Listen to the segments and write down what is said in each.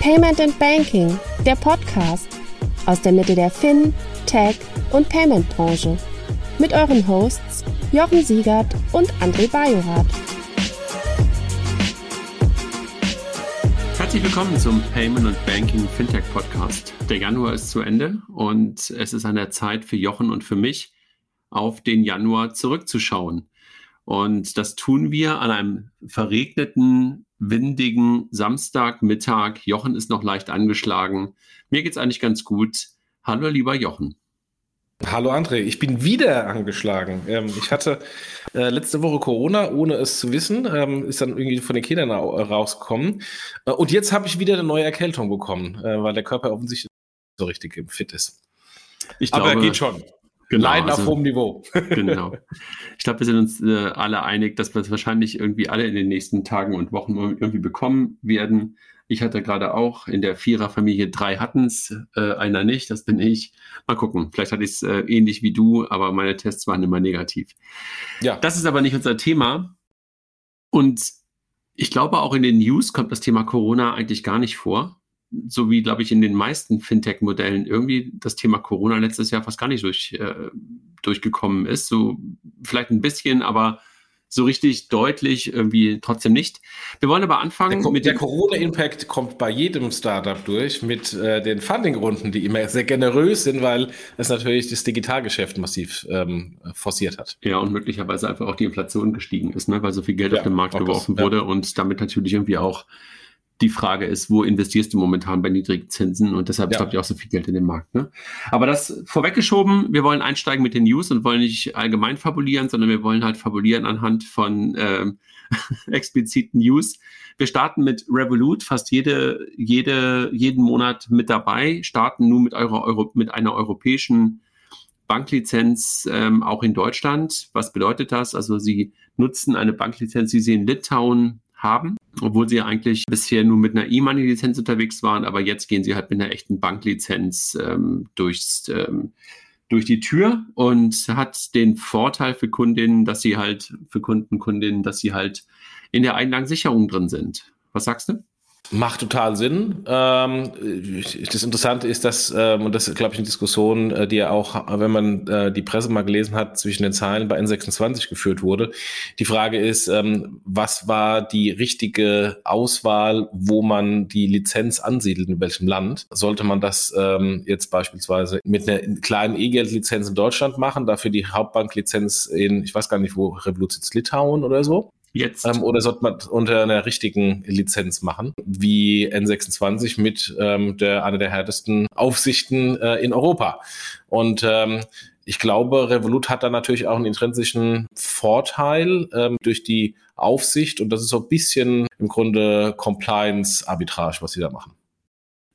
Payment and Banking, der Podcast aus der Mitte der Fin, Tech und Payment Branche. Mit euren Hosts Jochen Siegert und André Bajorath. Herzlich willkommen zum Payment and Banking Fintech Podcast. Der Januar ist zu Ende und es ist an der Zeit für Jochen und für mich, auf den Januar zurückzuschauen. Und das tun wir an einem verregneten, windigen Samstagmittag. Jochen ist noch leicht angeschlagen. Mir geht's eigentlich ganz gut. Hallo, lieber Jochen. Hallo André, ich bin wieder angeschlagen. Ähm, ich hatte äh, letzte Woche Corona, ohne es zu wissen, ähm, ist dann irgendwie von den Kindern rausgekommen. Äh, und jetzt habe ich wieder eine neue Erkältung bekommen, äh, weil der Körper offensichtlich so richtig fit ist. Ich glaube, Aber geht schon. Genau, Leiden also, auf hohem Niveau. genau. Ich glaube, wir sind uns äh, alle einig, dass wir es wahrscheinlich irgendwie alle in den nächsten Tagen und Wochen irgendwie bekommen werden. Ich hatte gerade auch in der Viererfamilie drei hatten es, äh, einer nicht, das bin ich. Mal gucken, vielleicht hatte ich es äh, ähnlich wie du, aber meine Tests waren immer negativ. Ja. Das ist aber nicht unser Thema. Und ich glaube, auch in den News kommt das Thema Corona eigentlich gar nicht vor so wie, glaube ich, in den meisten Fintech-Modellen irgendwie das Thema Corona letztes Jahr fast gar nicht durch, äh, durchgekommen ist. So vielleicht ein bisschen, aber so richtig deutlich irgendwie trotzdem nicht. Wir wollen aber anfangen der, mit der Corona-Impact kommt bei jedem Startup durch mit äh, den Funding-Runden, die immer sehr generös sind, weil es natürlich das Digitalgeschäft massiv ähm, forciert hat. Ja, und möglicherweise einfach auch die Inflation gestiegen ist, ne? weil so viel Geld ja, auf den Markt geworfen das, wurde ja. und damit natürlich irgendwie auch die Frage ist, wo investierst du momentan bei niedrigen Zinsen? Und deshalb ja. stoppt ja auch so viel Geld in den Markt. Ne? Aber das vorweggeschoben, wir wollen einsteigen mit den News und wollen nicht allgemein fabulieren, sondern wir wollen halt fabulieren anhand von ähm, expliziten News. Wir starten mit Revolut, fast jede, jede, jeden Monat mit dabei, starten nun mit, eurer Euro, mit einer europäischen Banklizenz ähm, auch in Deutschland. Was bedeutet das? Also sie nutzen eine Banklizenz, die sie in Litauen haben, obwohl sie eigentlich bisher nur mit einer E-Money-Lizenz unterwegs waren, aber jetzt gehen sie halt mit einer echten Banklizenz ähm, durchs, ähm, durch die Tür und hat den Vorteil für Kundinnen, dass sie halt, für Kunden, Kundinnen, dass sie halt in der Einlagensicherung drin sind. Was sagst du? Macht total Sinn. Ähm, das Interessante ist, dass, ähm, und das ist, glaube ich, eine Diskussion, äh, die ja auch, wenn man äh, die Presse mal gelesen hat, zwischen den Zeilen bei N26 geführt wurde. Die Frage ist, ähm, was war die richtige Auswahl, wo man die Lizenz ansiedelt, in welchem Land? Sollte man das ähm, jetzt beispielsweise mit einer kleinen E-Geld-Lizenz in Deutschland machen, dafür die Hauptbanklizenz in, ich weiß gar nicht, wo Revolut sitzt, Litauen oder so? Jetzt. Ähm, oder sollte man unter einer richtigen Lizenz machen, wie N26 mit ähm, der einer der härtesten Aufsichten äh, in Europa. Und ähm, ich glaube, Revolut hat da natürlich auch einen intrinsischen Vorteil ähm, durch die Aufsicht und das ist so ein bisschen im Grunde Compliance-Arbitrage, was sie da machen.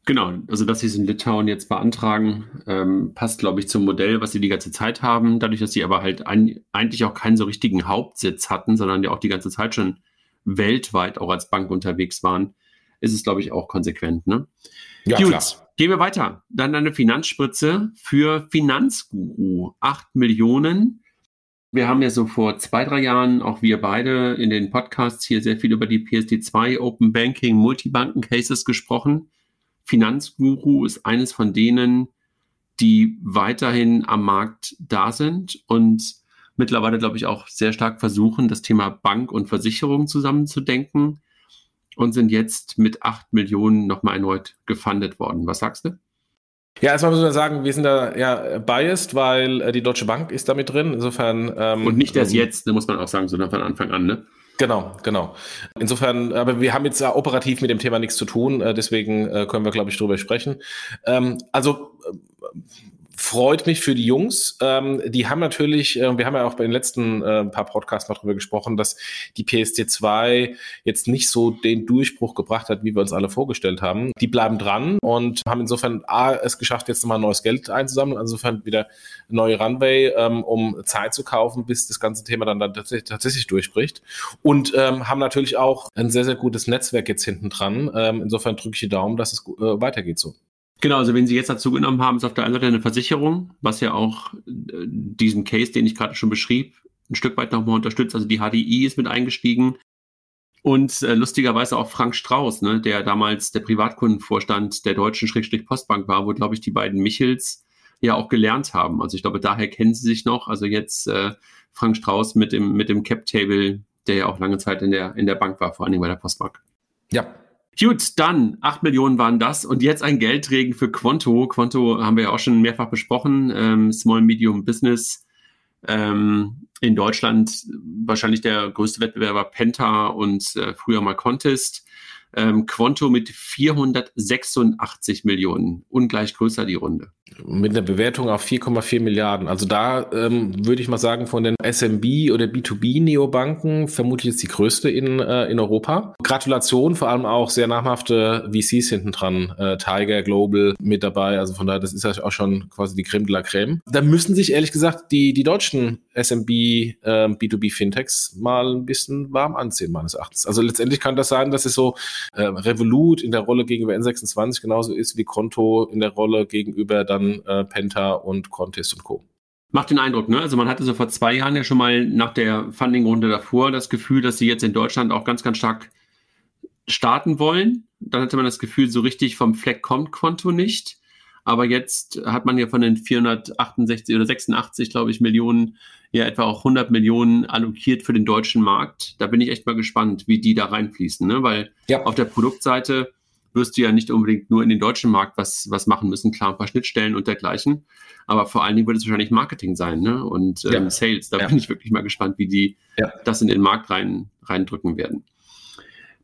Genau, also dass sie es in Litauen jetzt beantragen, ähm, passt, glaube ich, zum Modell, was sie die ganze Zeit haben. Dadurch, dass sie aber halt ein, eigentlich auch keinen so richtigen Hauptsitz hatten, sondern ja auch die ganze Zeit schon weltweit auch als Bank unterwegs waren, ist es, glaube ich, auch konsequent. Ne? Ja, Gut, klar. gehen wir weiter. Dann eine Finanzspritze für Finanzguru. Acht Millionen. Wir haben ja so vor zwei, drei Jahren, auch wir beide in den Podcasts hier sehr viel über die PSD2 Open Banking Multibanken Cases gesprochen Finanzguru ist eines von denen, die weiterhin am Markt da sind und mittlerweile, glaube ich, auch sehr stark versuchen, das Thema Bank und Versicherung zusammenzudenken und sind jetzt mit acht Millionen nochmal erneut gefundet worden. Was sagst du? Ja, erstmal müssen wir sagen, wir sind da ja biased, weil äh, die Deutsche Bank ist damit drin. Insofern. Ähm, und nicht erst ähm, jetzt, ne, muss man auch sagen, sondern von Anfang an, ne? Genau, genau. Insofern, aber wir haben jetzt operativ mit dem Thema nichts zu tun, äh, deswegen äh, können wir, glaube ich, drüber sprechen. Ähm, also freut mich für die Jungs. Ähm, die haben natürlich, äh, wir haben ja auch bei den letzten äh, paar Podcasts mal drüber gesprochen, dass die PSD2 jetzt nicht so den Durchbruch gebracht hat, wie wir uns alle vorgestellt haben. Die bleiben dran und haben insofern A, es geschafft, jetzt nochmal neues Geld einzusammeln, insofern wieder neue Runway, ähm, um Zeit zu kaufen, bis das ganze Thema dann, dann tatsächlich, tatsächlich durchbricht. Und ähm, haben natürlich auch ein sehr, sehr gutes Netzwerk jetzt hinten dran. Ähm, insofern drücke ich die Daumen, dass es äh, weitergeht so. Genau, also wenn Sie jetzt dazu genommen haben, ist auf der einen Seite eine Versicherung, was ja auch äh, diesen Case, den ich gerade schon beschrieb, ein Stück weit nochmal unterstützt. Also die HDI ist mit eingestiegen. Und äh, lustigerweise auch Frank Strauß, ne, der damals der Privatkundenvorstand der deutschen Schrägstrich Postbank war, wo, glaube ich, die beiden Michels ja auch gelernt haben. Also ich glaube, daher kennen sie sich noch. Also jetzt äh, Frank Strauß mit dem, mit dem Cap-Table, der ja auch lange Zeit in der, in der Bank war, vor allen Dingen bei der Postbank. Ja, Gut, dann 8 Millionen waren das und jetzt ein Geldregen für Quanto. Quanto haben wir ja auch schon mehrfach besprochen. Ähm, Small Medium Business ähm, in Deutschland wahrscheinlich der größte Wettbewerber Penta und äh, früher mal Contest. Ähm, Quanto mit 486 Millionen, ungleich größer die Runde. Mit einer Bewertung auf 4,4 Milliarden. Also da ähm, würde ich mal sagen, von den SMB oder B2B-Neobanken vermutlich ist die größte in, äh, in Europa. Gratulation, vor allem auch sehr namhafte VCs hinten dran. Äh, Tiger Global mit dabei. Also von daher, das ist ja auch schon quasi die Creme de la Creme. Da müssen sich ehrlich gesagt die, die deutschen SMB, äh, B2B-Fintechs mal ein bisschen warm anziehen, meines Erachtens. Also letztendlich kann das sein, dass es so äh, Revolut in der Rolle gegenüber N26 genauso ist wie Konto in der Rolle gegenüber dann äh, Penta und Contest und Co. Macht den Eindruck, ne? Also man hatte so vor zwei Jahren ja schon mal nach der Funding-Runde davor das Gefühl, dass sie jetzt in Deutschland auch ganz, ganz stark starten wollen. Dann hatte man das Gefühl, so richtig vom Fleck kommt Konto nicht. Aber jetzt hat man ja von den 468 oder 86, glaube ich, Millionen ja etwa auch 100 Millionen allokiert für den deutschen Markt. Da bin ich echt mal gespannt, wie die da reinfließen, ne? weil ja. auf der Produktseite wirst du ja nicht unbedingt nur in den deutschen Markt was, was machen müssen, klar, ein paar Schnittstellen und dergleichen. Aber vor allen Dingen wird es wahrscheinlich Marketing sein ne? und ähm, ja. Sales. Da ja. bin ich wirklich mal gespannt, wie die das in den Markt rein, reindrücken werden.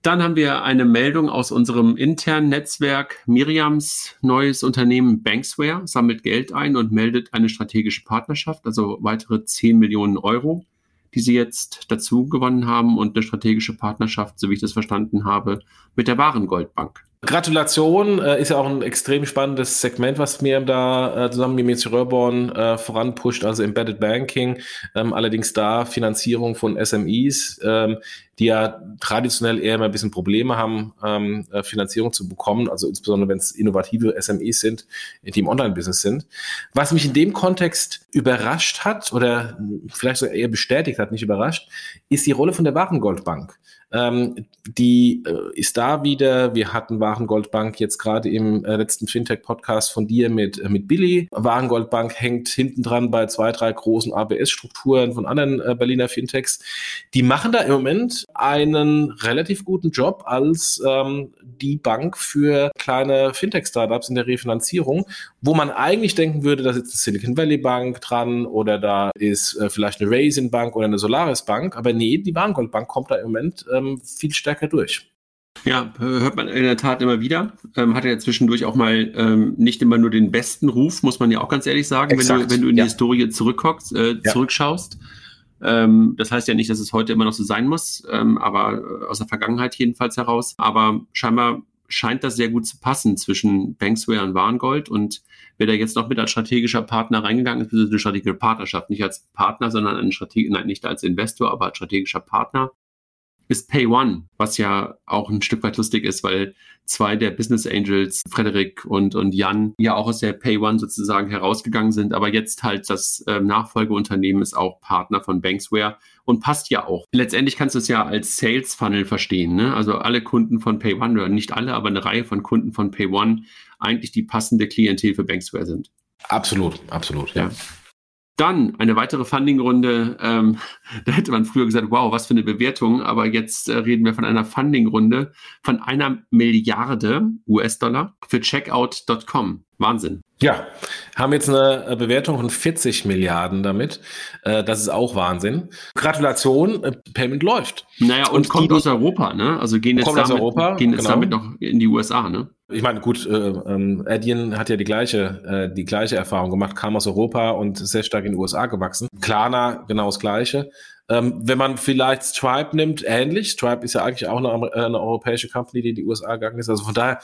Dann haben wir eine Meldung aus unserem internen Netzwerk. Miriams neues Unternehmen Banksware sammelt Geld ein und meldet eine strategische Partnerschaft, also weitere 10 Millionen Euro, die sie jetzt dazu gewonnen haben und eine strategische Partnerschaft, so wie ich das verstanden habe, mit der Warengoldbank. Gratulation, äh, ist ja auch ein extrem spannendes Segment, was mir da äh, zusammen mit Mitzi Röhrborn äh, voranpusht, also Embedded Banking, ähm, allerdings da Finanzierung von SMEs, ähm, die ja traditionell eher immer ein bisschen Probleme haben, ähm, äh, Finanzierung zu bekommen, also insbesondere wenn es innovative SMEs sind, die im Online-Business sind. Was mich in dem Kontext überrascht hat oder vielleicht sogar eher bestätigt hat, nicht überrascht, ist die Rolle von der Warengoldbank. Ähm, die äh, ist da wieder. Wir hatten Warengoldbank jetzt gerade im äh, letzten Fintech-Podcast von dir mit, äh, mit Billy. Warengoldbank hängt hinten dran bei zwei, drei großen ABS-Strukturen von anderen äh, Berliner Fintechs. Die machen da im Moment einen relativ guten Job als ähm, die Bank für kleine Fintech-Startups in der Refinanzierung, wo man eigentlich denken würde, da sitzt eine Silicon Valley Bank dran oder da ist äh, vielleicht eine Raisin Bank oder eine Solaris Bank. Aber nee, die Warengoldbank kommt da im Moment äh, ähm, viel stärker durch. Ja, hört man in der Tat immer wieder. Ähm, hat er ja zwischendurch auch mal ähm, nicht immer nur den besten Ruf, muss man ja auch ganz ehrlich sagen, wenn du, wenn du in ja. die Historie zurückguckst, äh, ja. zurückschaust. Ähm, das heißt ja nicht, dass es heute immer noch so sein muss, ähm, aber äh, aus der Vergangenheit jedenfalls heraus. Aber scheinbar scheint das sehr gut zu passen zwischen Banksware und Warengold und wer da jetzt noch mit als strategischer Partner reingegangen ist, ist eine strategische Partnerschaft, nicht als Partner, sondern ein Strateg nein, nicht als Investor, aber als strategischer Partner ist Pay One, was ja auch ein Stück weit lustig ist, weil zwei der Business Angels, Frederik und, und Jan, ja auch aus der Pay One sozusagen herausgegangen sind, aber jetzt halt das äh, Nachfolgeunternehmen ist auch Partner von Banksware und passt ja auch. Letztendlich kannst du es ja als Sales Funnel verstehen, ne? Also alle Kunden von Pay One oder nicht alle, aber eine Reihe von Kunden von Pay One eigentlich die passende Klientel für Banksware sind. Absolut, absolut, ja. ja. Dann eine weitere Funding-Runde. Ähm, da hätte man früher gesagt, wow, was für eine Bewertung. Aber jetzt äh, reden wir von einer Funding-Runde von einer Milliarde US-Dollar für Checkout.com. Wahnsinn. Ja, haben jetzt eine äh, Bewertung von 40 Milliarden damit. Äh, das ist auch Wahnsinn. Gratulation, äh, Payment läuft. Naja, und, und kommt aus Europa, ne? Also gehen jetzt, damit, Europa, gehen jetzt genau. damit noch in die USA, ne? Ich meine, gut, äh, ähm, Adyen hat ja die gleiche, äh, die gleiche Erfahrung gemacht, kam aus Europa und sehr stark in die USA gewachsen. Klarna, genau das Gleiche. Ähm, wenn man vielleicht Stripe nimmt, ähnlich. Stripe ist ja eigentlich auch eine, eine europäische Company, die in die USA gegangen ist. Also von daher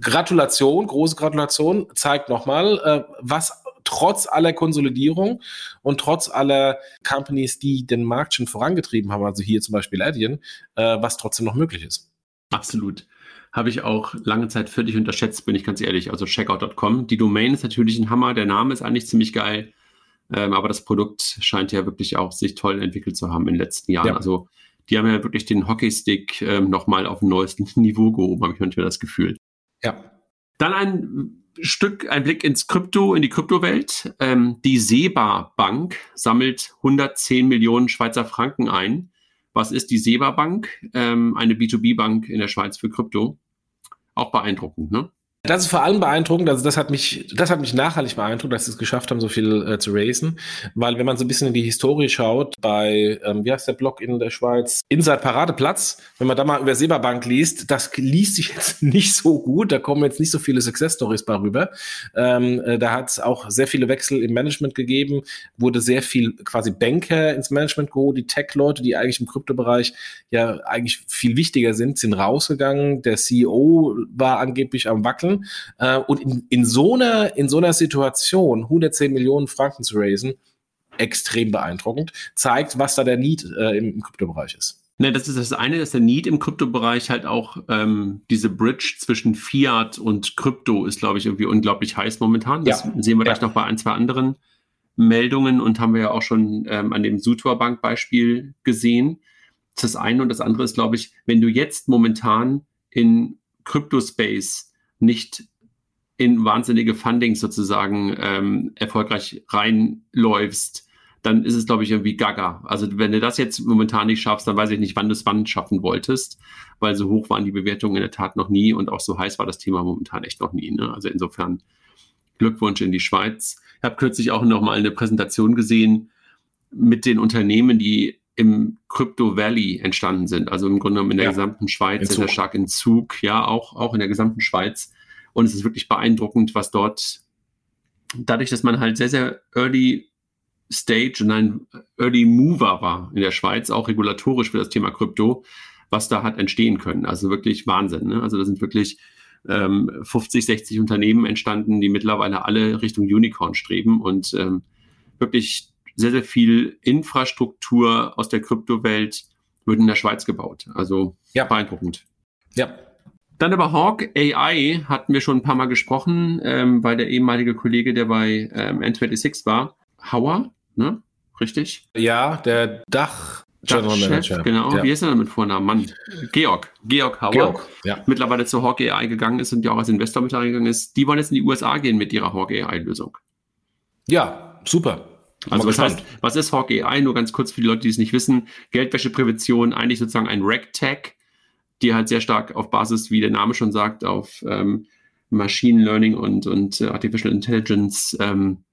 Gratulation, große Gratulation, zeigt nochmal, äh, was trotz aller Konsolidierung und trotz aller Companies, die den Markt schon vorangetrieben haben, also hier zum Beispiel Adyen, äh, was trotzdem noch möglich ist. Absolut. Habe ich auch lange Zeit völlig unterschätzt, bin ich ganz ehrlich. Also checkout.com. Die Domain ist natürlich ein Hammer, der Name ist eigentlich ziemlich geil. Ähm, aber das Produkt scheint ja wirklich auch sich toll entwickelt zu haben in den letzten Jahren. Ja. Also die haben ja wirklich den Hockeystick äh, nochmal auf ein neues Niveau gehoben, habe ich manchmal das Gefühl. Ja. Dann ein Stück, ein Blick ins Krypto, in die Kryptowelt. Ähm, die Seba Bank sammelt 110 Millionen Schweizer Franken ein. Was ist die Seba Bank? Ähm, eine B2B-Bank in der Schweiz für Krypto. Auch beeindruckend, ne? Das ist vor allem beeindruckend, also das hat mich, das hat mich nachhaltig beeindruckt, dass sie es geschafft haben, so viel äh, zu raisen. Weil wenn man so ein bisschen in die Historie schaut, bei, ähm, wie heißt der Blog in der Schweiz? Inside Paradeplatz, wenn man da mal über Seberbank liest, das liest sich jetzt nicht so gut, da kommen jetzt nicht so viele Success Stories bei rüber. Ähm, äh, da hat es auch sehr viele Wechsel im Management gegeben, wurde sehr viel quasi Banker ins Management geholt, die Tech-Leute, die eigentlich im Kryptobereich ja eigentlich viel wichtiger sind, sind rausgegangen. Der CEO war angeblich am Wackeln machen. Äh, und in, in, so einer, in so einer Situation 110 Millionen Franken zu raisen, extrem beeindruckend, zeigt, was da der Need äh, im, im Kryptobereich ist. Ne, das ist das eine, dass der Need im Kryptobereich halt auch ähm, diese Bridge zwischen Fiat und Krypto ist, glaube ich, irgendwie unglaublich heiß momentan. Das ja. sehen wir gleich ja. noch bei ein, zwei anderen Meldungen und haben wir ja auch schon ähm, an dem Sutor Bank Beispiel gesehen. Das ist das eine und das andere ist, glaube ich, wenn du jetzt momentan in Kryptospace nicht in wahnsinnige Fundings sozusagen ähm, erfolgreich reinläufst, dann ist es, glaube ich, irgendwie gaga. Also wenn du das jetzt momentan nicht schaffst, dann weiß ich nicht, wann du es wann schaffen wolltest, weil so hoch waren die Bewertungen in der Tat noch nie und auch so heiß war das Thema momentan echt noch nie. Ne? Also insofern Glückwunsch in die Schweiz. Ich habe kürzlich auch noch mal eine Präsentation gesehen mit den Unternehmen, die im Crypto Valley entstanden sind. Also im Grunde genommen in der ja, gesamten Schweiz, sehr stark in Zug, ja, auch, auch in der gesamten Schweiz. Und es ist wirklich beeindruckend, was dort, dadurch, dass man halt sehr, sehr early Stage und ein Early Mover war in der Schweiz, auch regulatorisch für das Thema Krypto, was da hat entstehen können. Also wirklich Wahnsinn. Ne? Also da sind wirklich ähm, 50, 60 Unternehmen entstanden, die mittlerweile alle Richtung Unicorn streben und ähm, wirklich sehr, sehr viel Infrastruktur aus der Kryptowelt wird in der Schweiz gebaut. Also ja. beeindruckend. Ja. Dann über Hawk AI hatten wir schon ein paar Mal gesprochen, ähm, weil der ehemalige Kollege, der bei ähm, N26 war, Hauer, ne? Richtig? Ja, der Dach General Manager. Genau, ja. wie ist er denn mit Vornamen? Mann, Georg. Georg Hauer. Georg, ja. Mittlerweile zu Hawk AI gegangen ist und ja auch als Investor mit reingegangen ist. Die wollen jetzt in die USA gehen mit ihrer Hawk AI-Lösung. Ja, super. Also was heißt, was ist Hawk AI? Nur ganz kurz für die Leute, die es nicht wissen. Geldwäscheprävention, eigentlich sozusagen ein RegTech, die halt sehr stark auf Basis, wie der Name schon sagt, auf ähm, Machine Learning und, und äh, Artificial Intelligence ähm,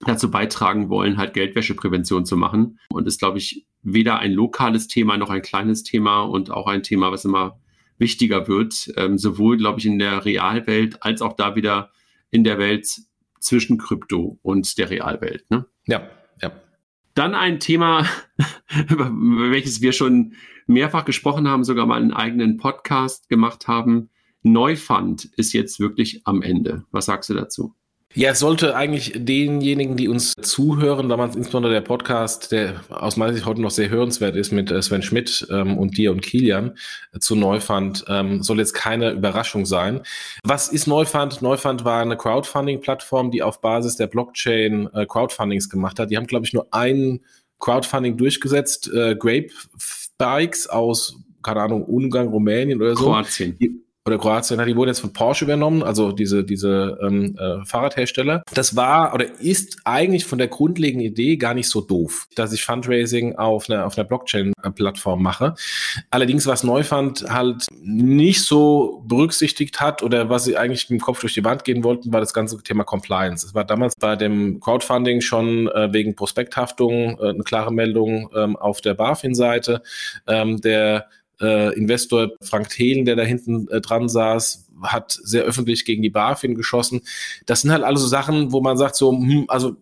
dazu beitragen wollen, halt Geldwäscheprävention zu machen. Und ist, glaube ich, weder ein lokales Thema noch ein kleines Thema und auch ein Thema, was immer wichtiger wird, ähm, sowohl, glaube ich, in der Realwelt als auch da wieder in der Welt zwischen Krypto und der Realwelt. Ne? Ja, ja. Dann ein Thema, über welches wir schon mehrfach gesprochen haben, sogar mal einen eigenen Podcast gemacht haben. Neufund ist jetzt wirklich am Ende. Was sagst du dazu? Ja, es sollte eigentlich denjenigen, die uns zuhören, damals insbesondere der Podcast, der aus meiner Sicht heute noch sehr hörenswert ist mit äh, Sven Schmidt ähm, und dir und Kilian äh, zu Neufund, ähm, soll jetzt keine Überraschung sein. Was ist Neufund? Neufund war eine Crowdfunding-Plattform, die auf Basis der Blockchain äh, Crowdfundings gemacht hat. Die haben, glaube ich, nur ein Crowdfunding durchgesetzt, äh, Grape Bikes aus, keine Ahnung, Ungarn, Rumänien oder so. Kroatien. Die, oder Kroatien, die wurden jetzt von Porsche übernommen, also diese, diese ähm, äh, Fahrradhersteller. Das war oder ist eigentlich von der grundlegenden Idee gar nicht so doof, dass ich Fundraising auf einer, auf einer Blockchain-Plattform mache. Allerdings, was Neufund halt nicht so berücksichtigt hat oder was sie eigentlich mit dem Kopf durch die Wand gehen wollten, war das ganze Thema Compliance. Es war damals bei dem Crowdfunding schon äh, wegen Prospekthaftung äh, eine klare Meldung ähm, auf der BaFin-Seite. Ähm, der äh, Investor Frank Thelen, der da hinten äh, dran saß, hat sehr öffentlich gegen die BaFin geschossen. Das sind halt alle so Sachen, wo man sagt so, hm, also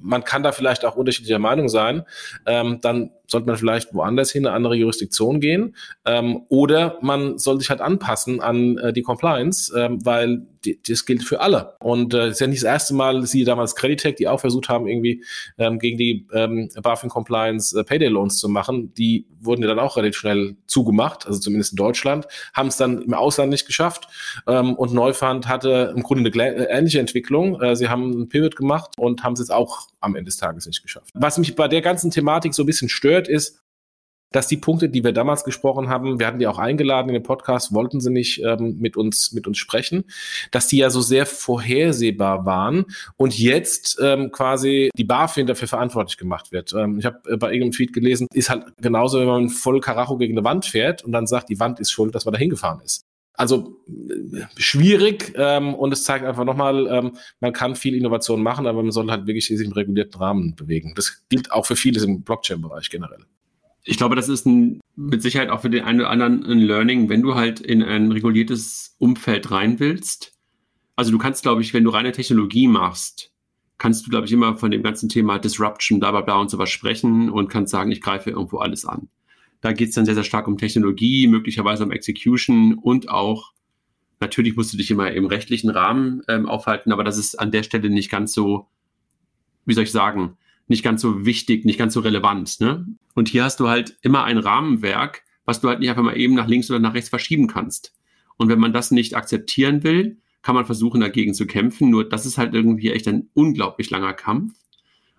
man kann da vielleicht auch unterschiedlicher Meinung sein. Ähm, dann sollte man vielleicht woanders hin, eine andere Jurisdiktion gehen. Ähm, oder man soll sich halt anpassen an äh, die Compliance, ähm, weil die, das gilt für alle. Und äh, ist ja nicht das erste Mal, sie damals Creditec, die auch versucht haben, irgendwie ähm, gegen die ähm, BaFin Compliance äh, Payday Loans zu machen, die wurden ja dann auch relativ schnell zugemacht, also zumindest in Deutschland, haben es dann im Ausland nicht geschafft. Ähm, und Neufund hatte im Grunde eine äh, ähnliche Entwicklung. Äh, sie haben einen Pivot gemacht und haben es jetzt auch am Ende des Tages nicht geschafft. Was mich bei der ganzen Thematik so ein bisschen stört, ist, dass die Punkte, die wir damals gesprochen haben, wir hatten die auch eingeladen in den Podcast, wollten sie nicht ähm, mit uns mit uns sprechen, dass die ja so sehr vorhersehbar waren und jetzt ähm, quasi die BaFin dafür verantwortlich gemacht wird. Ähm, ich habe äh, bei irgendeinem Tweet gelesen, ist halt genauso, wenn man voll Karacho gegen eine Wand fährt und dann sagt, die Wand ist schuld, dass man da hingefahren ist. Also schwierig ähm, und es zeigt einfach nochmal, ähm, man kann viel Innovation machen, aber man soll halt wirklich sich im regulierten Rahmen bewegen. Das gilt auch für vieles im Blockchain-Bereich generell. Ich glaube, das ist ein, mit Sicherheit auch für den einen oder anderen ein Learning, wenn du halt in ein reguliertes Umfeld rein willst. Also du kannst, glaube ich, wenn du reine Technologie machst, kannst du, glaube ich, immer von dem ganzen Thema Disruption, bla bla bla und sowas sprechen und kannst sagen, ich greife irgendwo alles an. Da geht es dann sehr, sehr stark um Technologie, möglicherweise um Execution und auch, natürlich musst du dich immer im rechtlichen Rahmen ähm, aufhalten, aber das ist an der Stelle nicht ganz so, wie soll ich sagen, nicht ganz so wichtig, nicht ganz so relevant. Ne? Und hier hast du halt immer ein Rahmenwerk, was du halt nicht einfach mal eben nach links oder nach rechts verschieben kannst. Und wenn man das nicht akzeptieren will, kann man versuchen, dagegen zu kämpfen. Nur das ist halt irgendwie echt ein unglaublich langer Kampf.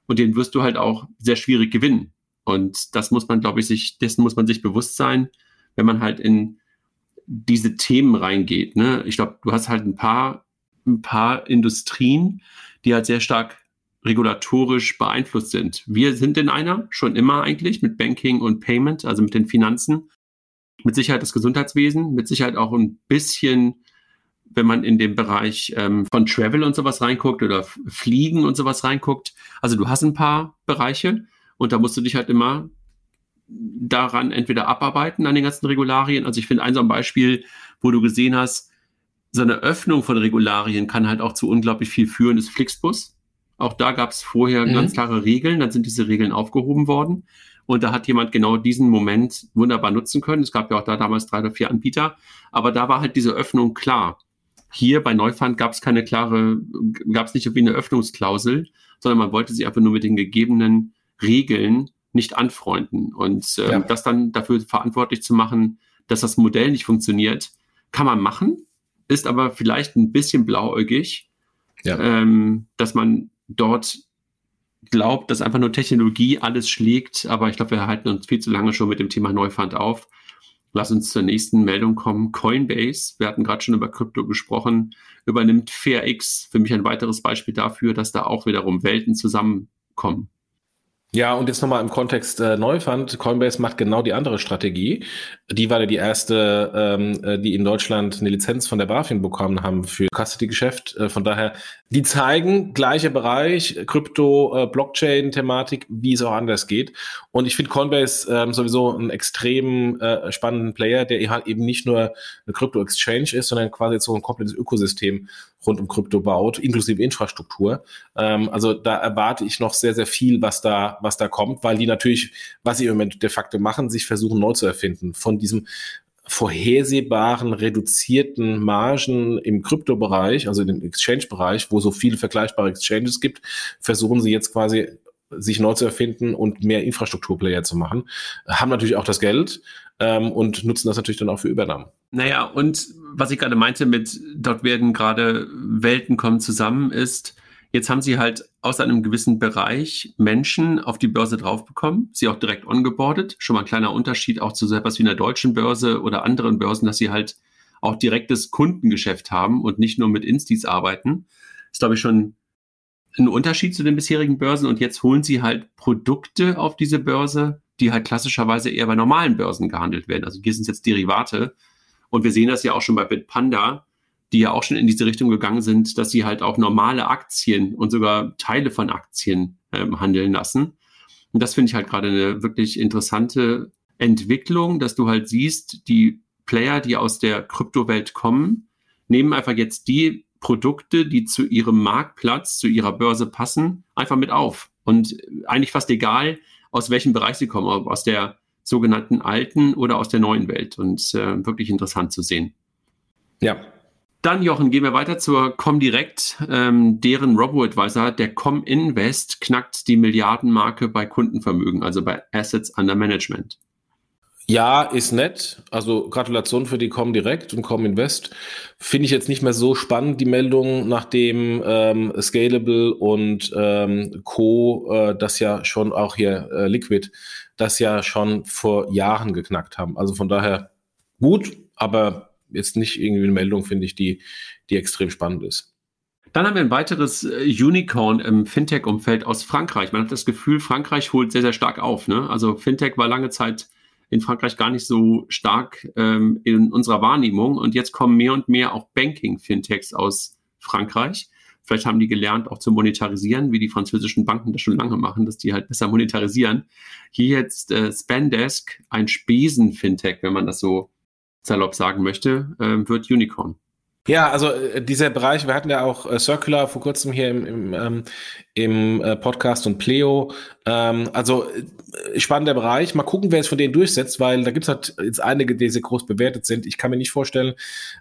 Und den wirst du halt auch sehr schwierig gewinnen. Und das muss man, glaube ich, sich, dessen muss man sich bewusst sein, wenn man halt in diese Themen reingeht. Ne? Ich glaube, du hast halt ein paar, ein paar Industrien, die halt sehr stark regulatorisch beeinflusst sind. Wir sind in einer, schon immer eigentlich, mit Banking und Payment, also mit den Finanzen. Mit Sicherheit das Gesundheitswesen, mit Sicherheit auch ein bisschen, wenn man in den Bereich ähm, von Travel und sowas reinguckt oder Fliegen und sowas reinguckt. Also du hast ein paar Bereiche und da musst du dich halt immer daran entweder abarbeiten an den ganzen Regularien. Also ich finde ein so ein Beispiel, wo du gesehen hast, so eine Öffnung von Regularien kann halt auch zu unglaublich viel führen, ist Flixbus. Auch da gab es vorher mhm. ganz klare Regeln, dann sind diese Regeln aufgehoben worden. Und da hat jemand genau diesen Moment wunderbar nutzen können. Es gab ja auch da damals drei oder vier Anbieter, aber da war halt diese Öffnung klar. Hier bei Neufund gab es keine klare, gab es nicht irgendwie eine Öffnungsklausel, sondern man wollte sich einfach nur mit den gegebenen Regeln nicht anfreunden. Und ähm, ja. das dann dafür verantwortlich zu machen, dass das Modell nicht funktioniert, kann man machen, ist aber vielleicht ein bisschen blauäugig, ja. ähm, dass man dort glaubt, dass einfach nur Technologie alles schlägt. Aber ich glaube, wir halten uns viel zu lange schon mit dem Thema Neufund auf. Lass uns zur nächsten Meldung kommen. Coinbase, wir hatten gerade schon über Krypto gesprochen, übernimmt FairX. Für mich ein weiteres Beispiel dafür, dass da auch wiederum Welten zusammenkommen. Ja, und jetzt nochmal im Kontext äh, Neufund. Coinbase macht genau die andere Strategie. Die war ja die erste, ähm, äh, die in Deutschland eine Lizenz von der BaFin bekommen haben für Custody-Geschäft. Äh, von daher, die zeigen, gleicher Bereich, Krypto, äh, Blockchain-Thematik, wie es auch anders geht. Und ich finde Coinbase ähm, sowieso einen extrem äh, spannenden Player, der halt eben nicht nur eine Krypto-Exchange ist, sondern quasi so ein komplettes Ökosystem rund um Krypto baut, inklusive Infrastruktur. Ähm, also da erwarte ich noch sehr, sehr viel, was da, was da kommt, weil die natürlich, was sie im Moment de facto machen, sich versuchen neu zu erfinden. Von diesem vorhersehbaren, reduzierten Margen im Kryptobereich, also im Exchange-Bereich, wo so viele vergleichbare Exchanges gibt, versuchen sie jetzt quasi sich neu zu erfinden und mehr Infrastrukturplayer zu machen, haben natürlich auch das Geld ähm, und nutzen das natürlich dann auch für Übernahmen. Naja, und was ich gerade meinte mit, dort werden gerade Welten kommen zusammen, ist, jetzt haben sie halt aus einem gewissen Bereich Menschen auf die Börse draufbekommen, sie auch direkt ongeboardet. Schon mal ein kleiner Unterschied auch zu so etwas wie einer deutschen Börse oder anderen Börsen, dass sie halt auch direktes Kundengeschäft haben und nicht nur mit Instis arbeiten. Das ist, glaube ich, schon ein Unterschied zu den bisherigen Börsen. Und jetzt holen sie halt Produkte auf diese Börse, die halt klassischerweise eher bei normalen Börsen gehandelt werden. Also hier sind jetzt Derivate. Und wir sehen das ja auch schon bei Bitpanda, die ja auch schon in diese Richtung gegangen sind, dass sie halt auch normale Aktien und sogar Teile von Aktien ähm, handeln lassen. Und das finde ich halt gerade eine wirklich interessante Entwicklung, dass du halt siehst, die Player, die aus der Kryptowelt kommen, nehmen einfach jetzt die Produkte, die zu ihrem Marktplatz, zu ihrer Börse passen, einfach mit auf. Und eigentlich fast egal, aus welchem Bereich sie kommen, ob aus der sogenannten alten oder aus der neuen Welt. Und äh, wirklich interessant zu sehen. Ja. Dann, Jochen, gehen wir weiter zur Comdirect. Ähm, deren Robo-Advisor, der Cominvest, knackt die Milliardenmarke bei Kundenvermögen, also bei Assets under Management. Ja, ist nett. Also Gratulation für die Comdirect und Cominvest. Finde ich jetzt nicht mehr so spannend, die Meldung, nachdem ähm, Scalable und ähm, Co. Äh, das ja schon auch hier äh, Liquid, das ja schon vor Jahren geknackt haben. Also von daher gut, aber jetzt nicht irgendwie eine Meldung, finde ich, die, die extrem spannend ist. Dann haben wir ein weiteres äh, Unicorn im Fintech-Umfeld aus Frankreich. Man hat das Gefühl, Frankreich holt sehr, sehr stark auf. Ne? Also Fintech war lange Zeit in Frankreich gar nicht so stark ähm, in unserer Wahrnehmung. Und jetzt kommen mehr und mehr auch Banking-Fintechs aus Frankreich. Vielleicht haben die gelernt, auch zu monetarisieren, wie die französischen Banken das schon lange machen, dass die halt besser monetarisieren. Hier jetzt äh, Spendesk, ein Spesen-Fintech, wenn man das so salopp sagen möchte, äh, wird Unicorn. Ja, also äh, dieser Bereich, wir hatten ja auch äh, Circular vor kurzem hier im, im, ähm, im äh, Podcast und Pleo. Ähm, also spannender Bereich. Mal gucken, wer es von denen durchsetzt, weil da gibt es halt jetzt einige, die sehr groß bewertet sind. Ich kann mir nicht vorstellen,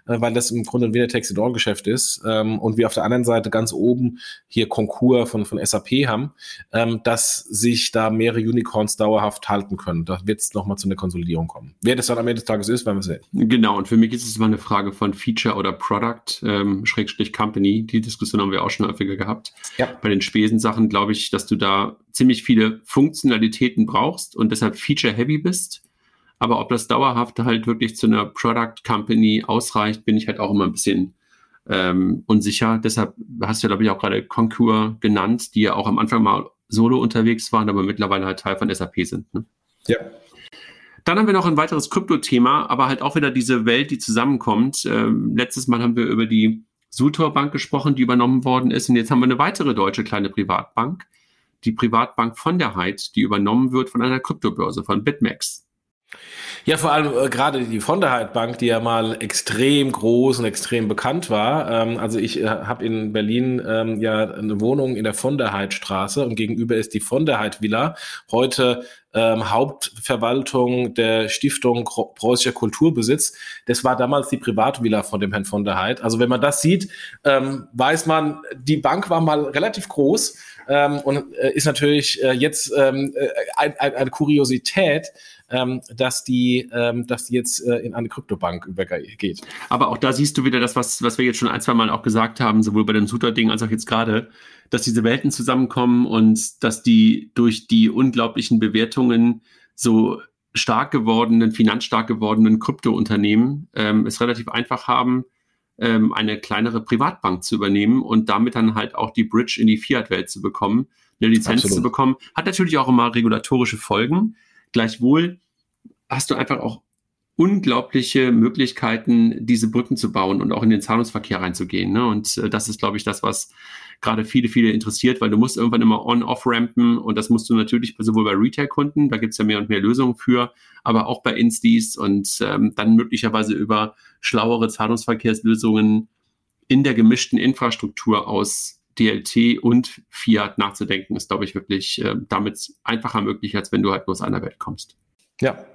weil das im Grunde ein Winner-Takes-it-all-Geschäft ist ähm, und wir auf der anderen Seite ganz oben hier Konkurs von, von SAP haben, dass sich da mehrere Unicorns dauerhaft halten können. Da wird es nochmal zu einer Konsolidierung kommen. Wer das dann am Ende des Tages ist, werden wir sehen. Genau, und für mich ist es immer eine Frage von Feature oder Product, ähm, Schrägstrich Company. Die Diskussion haben wir auch schon häufiger gehabt. Ja. Bei den Spesensachen glaube ich, dass du da ziemlich viele Funktionalitäten brauchst und deshalb feature-heavy bist. Aber ob das dauerhaft halt wirklich zu einer Product Company ausreicht, bin ich halt auch immer ein bisschen ähm, unsicher. Deshalb hast du, glaube ich, auch gerade Concur genannt, die ja auch am Anfang mal solo unterwegs waren, aber mittlerweile halt Teil von SAP sind. Ne? Ja. Dann haben wir noch ein weiteres Krypto-Thema, aber halt auch wieder diese Welt, die zusammenkommt. Ähm, letztes Mal haben wir über die Sutor Bank gesprochen, die übernommen worden ist. Und jetzt haben wir eine weitere deutsche kleine Privatbank, die Privatbank von der Heid, die übernommen wird von einer Kryptobörse, von BitMEX. Ja, vor allem äh, gerade die von der Heid Bank, die ja mal extrem groß und extrem bekannt war. Ähm, also ich äh, habe in Berlin ähm, ja eine Wohnung in der von der Heid Straße und gegenüber ist die von der Heid Villa. Heute ähm, Hauptverwaltung der Stiftung Preußischer Kulturbesitz. Das war damals die Privatvilla von dem Herrn von der Heid. Also wenn man das sieht, ähm, weiß man, die Bank war mal relativ groß ähm, und äh, ist natürlich äh, jetzt ähm, äh, ein, ein, eine Kuriosität, ähm, dass die, ähm, dass die jetzt äh, in eine Kryptobank übergeht. Aber auch da siehst du wieder das, was, was wir jetzt schon ein, zwei Mal auch gesagt haben, sowohl bei dem Suter-Ding als auch jetzt gerade, dass diese Welten zusammenkommen und dass die durch die unglaublichen Bewertungen so stark gewordenen, finanzstark gewordenen Kryptounternehmen ähm, es relativ einfach haben, ähm, eine kleinere Privatbank zu übernehmen und damit dann halt auch die Bridge in die Fiat-Welt zu bekommen, eine Lizenz Absolut. zu bekommen. Hat natürlich auch immer regulatorische Folgen. Gleichwohl hast du einfach auch unglaubliche Möglichkeiten, diese Brücken zu bauen und auch in den Zahlungsverkehr reinzugehen. Ne? Und äh, das ist, glaube ich, das, was gerade viele, viele interessiert, weil du musst irgendwann immer on-off-rampen und das musst du natürlich sowohl bei Retail-Kunden, da gibt es ja mehr und mehr Lösungen für, aber auch bei Instis und ähm, dann möglicherweise über schlauere Zahlungsverkehrslösungen in der gemischten Infrastruktur aus DLT und Fiat nachzudenken, ist, glaube ich, wirklich äh, damit einfacher möglich, als wenn du halt nur aus einer Welt kommst. Ja.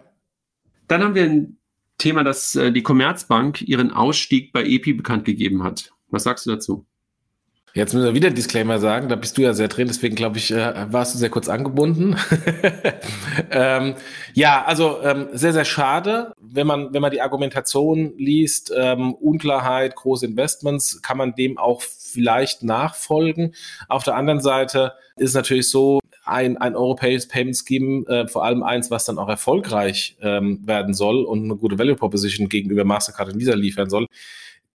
Dann haben wir ein Thema, dass äh, die Commerzbank ihren Ausstieg bei EPI bekannt gegeben hat. Was sagst du dazu? Jetzt müssen wir wieder Disclaimer sagen, da bist du ja sehr drin, deswegen glaube ich, äh, warst du sehr kurz angebunden. ähm, ja, also ähm, sehr, sehr schade, wenn man, wenn man die Argumentation liest, ähm, Unklarheit, große Investments, kann man dem auch vielleicht nachfolgen. Auf der anderen Seite ist es natürlich so, ein, ein europäisches Payment Scheme, äh, vor allem eins, was dann auch erfolgreich ähm, werden soll und eine gute Value Proposition gegenüber Mastercard und Visa liefern soll,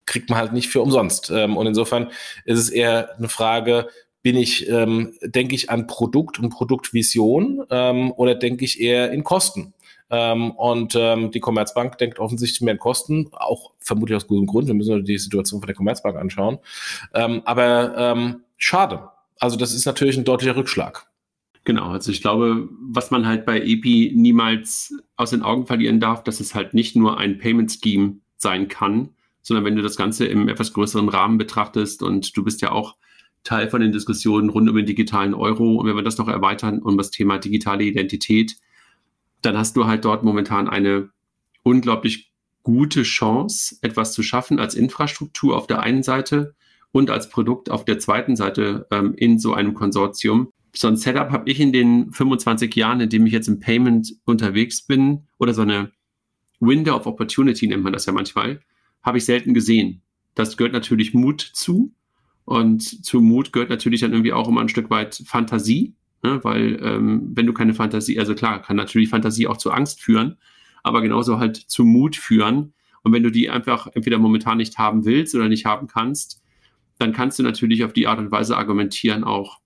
kriegt man halt nicht für umsonst. Ähm, und insofern ist es eher eine Frage, bin ich, ähm, denke ich an Produkt und Produktvision ähm, oder denke ich eher in Kosten? Ähm, und ähm, die Commerzbank denkt offensichtlich mehr in Kosten, auch vermutlich aus gutem Grund. Wir müssen uns die Situation von der Commerzbank anschauen. Ähm, aber ähm, schade. Also das ist natürlich ein deutlicher Rückschlag. Genau, also ich glaube, was man halt bei EPI niemals aus den Augen verlieren darf, dass es halt nicht nur ein Payment Scheme sein kann, sondern wenn du das Ganze im etwas größeren Rahmen betrachtest und du bist ja auch Teil von den Diskussionen rund um den digitalen Euro und wenn wir das noch erweitern um das Thema digitale Identität, dann hast du halt dort momentan eine unglaublich gute Chance, etwas zu schaffen als Infrastruktur auf der einen Seite und als Produkt auf der zweiten Seite ähm, in so einem Konsortium, so ein Setup habe ich in den 25 Jahren, in dem ich jetzt im Payment unterwegs bin, oder so eine Window of Opportunity nennt man das ja manchmal, habe ich selten gesehen. Das gehört natürlich Mut zu. Und zu Mut gehört natürlich dann irgendwie auch immer ein Stück weit Fantasie, ne? weil ähm, wenn du keine Fantasie, also klar, kann natürlich Fantasie auch zu Angst führen, aber genauso halt zu Mut führen. Und wenn du die einfach entweder momentan nicht haben willst oder nicht haben kannst, dann kannst du natürlich auf die Art und Weise argumentieren, auch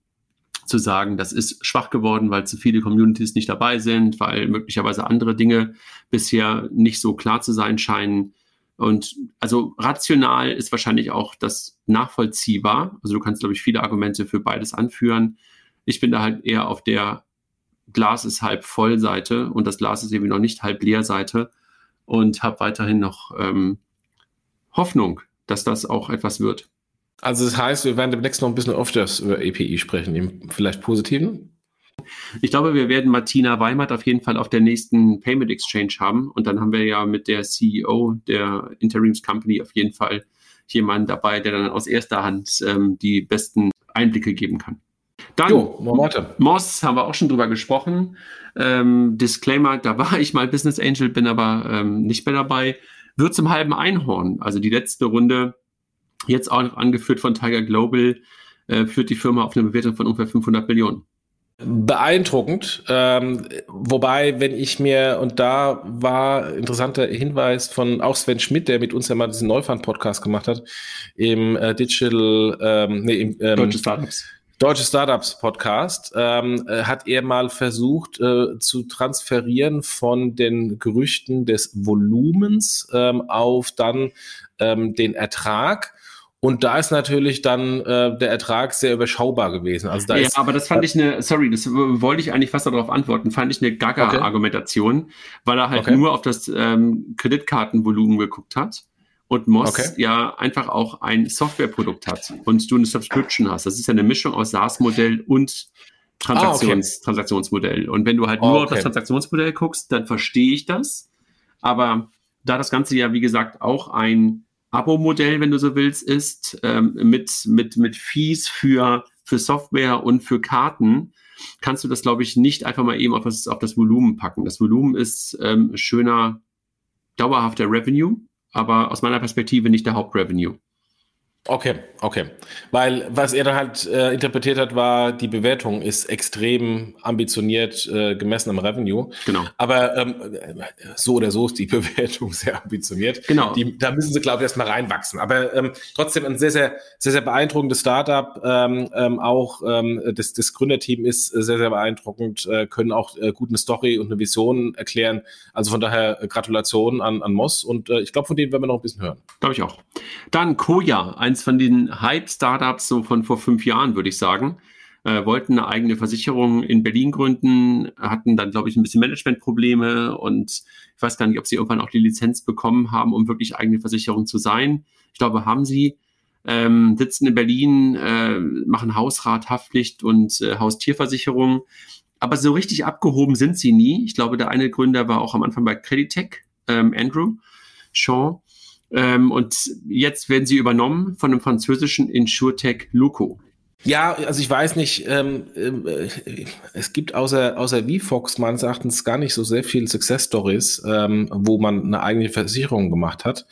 zu sagen, das ist schwach geworden, weil zu viele Communities nicht dabei sind, weil möglicherweise andere Dinge bisher nicht so klar zu sein scheinen. Und also rational ist wahrscheinlich auch das nachvollziehbar. Also du kannst, glaube ich, viele Argumente für beides anführen. Ich bin da halt eher auf der Glas ist halb voll Seite und das Glas ist irgendwie noch nicht halb leer Seite und habe weiterhin noch ähm, Hoffnung, dass das auch etwas wird. Also das heißt, wir werden demnächst noch ein bisschen öfters über API sprechen, im vielleicht positiven? Ich glaube, wir werden Martina Weimert auf jeden Fall auf der nächsten Payment Exchange haben. Und dann haben wir ja mit der CEO der Interims Company auf jeden Fall jemanden dabei, der dann aus erster Hand ähm, die besten Einblicke geben kann. Dann jo, Moss haben wir auch schon drüber gesprochen. Ähm, Disclaimer, da war ich mal Business Angel, bin aber ähm, nicht mehr dabei. Wird zum halben Einhorn. Also die letzte Runde jetzt auch noch angeführt von Tiger Global, äh, führt die Firma auf eine Bewertung von ungefähr 500 Millionen. Beeindruckend. Ähm, wobei, wenn ich mir, und da war interessanter Hinweis von auch Sven Schmidt, der mit uns ja mal diesen Neufund-Podcast gemacht hat, im äh, Digital, ähm, nee, im ähm, Deutsche Startups. Deutsche Startups Podcast, ähm, äh, hat er mal versucht äh, zu transferieren von den Gerüchten des Volumens ähm, auf dann ähm, den Ertrag und da ist natürlich dann äh, der Ertrag sehr überschaubar gewesen. Also da ja, ist, aber das fand ich eine, sorry, das wollte ich eigentlich fast darauf antworten, fand ich eine Gaga-Argumentation, okay. weil er halt okay. nur auf das ähm, Kreditkartenvolumen geguckt hat und Moss okay. ja einfach auch ein Softwareprodukt hat und du eine Subscription hast. Das ist ja eine Mischung aus SaaS-Modell und Transaktions ah. Transaktionsmodell. Und wenn du halt nur auf das Transaktionsmodell guckst, dann verstehe ich das. Aber da das Ganze ja, wie gesagt, auch ein Abo-Modell, wenn du so willst, ist, ähm, mit, mit, mit Fees für, für Software und für Karten, kannst du das, glaube ich, nicht einfach mal eben auf das, auf das Volumen packen. Das Volumen ist ähm, schöner, dauerhafter Revenue, aber aus meiner Perspektive nicht der Hauptrevenue. Okay, okay. Weil was er dann halt äh, interpretiert hat, war, die Bewertung ist extrem ambitioniert äh, gemessen am Revenue. Genau. Aber ähm, so oder so ist die Bewertung sehr ambitioniert. Genau. Die, da müssen sie, glaube ich, erstmal reinwachsen. Aber ähm, trotzdem ein sehr, sehr, sehr, sehr beeindruckendes Startup. Ähm, ähm, auch ähm, das, das Gründerteam ist sehr, sehr beeindruckend, äh, können auch äh, gut eine Story und eine Vision erklären. Also von daher äh, Gratulation an, an Moss und äh, ich glaube, von denen werden wir noch ein bisschen hören. Glaube ich auch. Dann Koja, ein eins von den Hype-Startups so von vor fünf Jahren, würde ich sagen. Äh, wollten eine eigene Versicherung in Berlin gründen, hatten dann, glaube ich, ein bisschen Managementprobleme und ich weiß gar nicht, ob sie irgendwann auch die Lizenz bekommen haben, um wirklich eigene Versicherung zu sein. Ich glaube, haben sie. Ähm, sitzen in Berlin, äh, machen Hausrat, Haftpflicht und äh, Haustierversicherung. Aber so richtig abgehoben sind sie nie. Ich glaube, der eine Gründer war auch am Anfang bei Creditech, ähm, Andrew Shaw. Ähm, und jetzt werden sie übernommen von dem französischen Insurtech Luco. Ja, also ich weiß nicht, ähm, äh, es gibt außer, außer VFox meines Erachtens gar nicht so sehr viele Success Stories, ähm, wo man eine eigene Versicherung gemacht hat.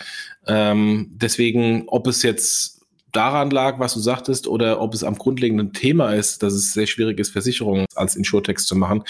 Ähm, deswegen, ob es jetzt daran lag, was du sagtest, oder ob es am grundlegenden Thema ist, dass es sehr schwierig ist, Versicherungen als Insurtext zu machen,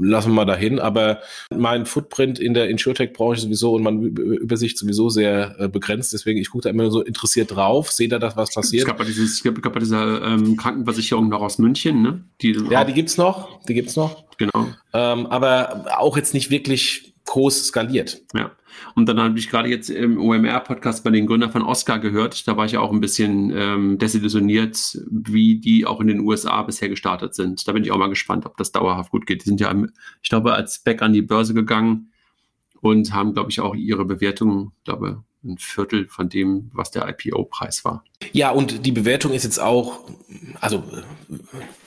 lassen wir mal dahin. Aber mein Footprint in der Insurtech-Branche sowieso und meine Übersicht sowieso sehr äh, begrenzt. Deswegen, ich gucke da immer so interessiert drauf, sehe da, dass was passiert. Es gab bei, dieses, es gab bei dieser ähm, Krankenversicherung noch aus München, ne? Die ja, die gibt's noch. Die gibt's noch. Genau. Ähm, aber auch jetzt nicht wirklich groß skaliert. Ja. Und dann habe ich gerade jetzt im OMR-Podcast bei den Gründern von Oscar gehört. Da war ich ja auch ein bisschen ähm, desillusioniert, wie die auch in den USA bisher gestartet sind. Da bin ich auch mal gespannt, ob das dauerhaft gut geht. Die sind ja, ich glaube, als Back an die Börse gegangen und haben, glaube ich, auch ihre Bewertung, glaube ein Viertel von dem, was der IPO-Preis war. Ja, und die Bewertung ist jetzt auch, also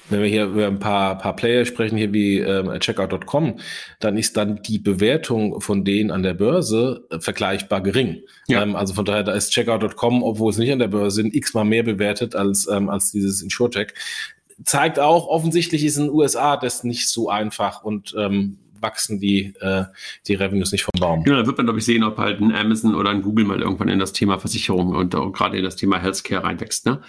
wenn wir hier über ein paar, paar Player sprechen, hier wie ähm, Checkout.com, dann ist dann die Bewertung von denen an der Börse äh, vergleichbar gering. Ja. Ähm, also von daher, da ist Checkout.com, obwohl es nicht an der Börse sind, x-mal mehr bewertet als, ähm, als dieses InsurTech zeigt auch, offensichtlich ist in den USA das nicht so einfach und ähm, wachsen die, äh, die Revenues nicht vom Baum. Genau, da wird man, glaube ich, sehen, ob halt ein Amazon oder ein Google mal irgendwann in das Thema Versicherung und auch gerade in das Thema Healthcare reinwächst. Ne?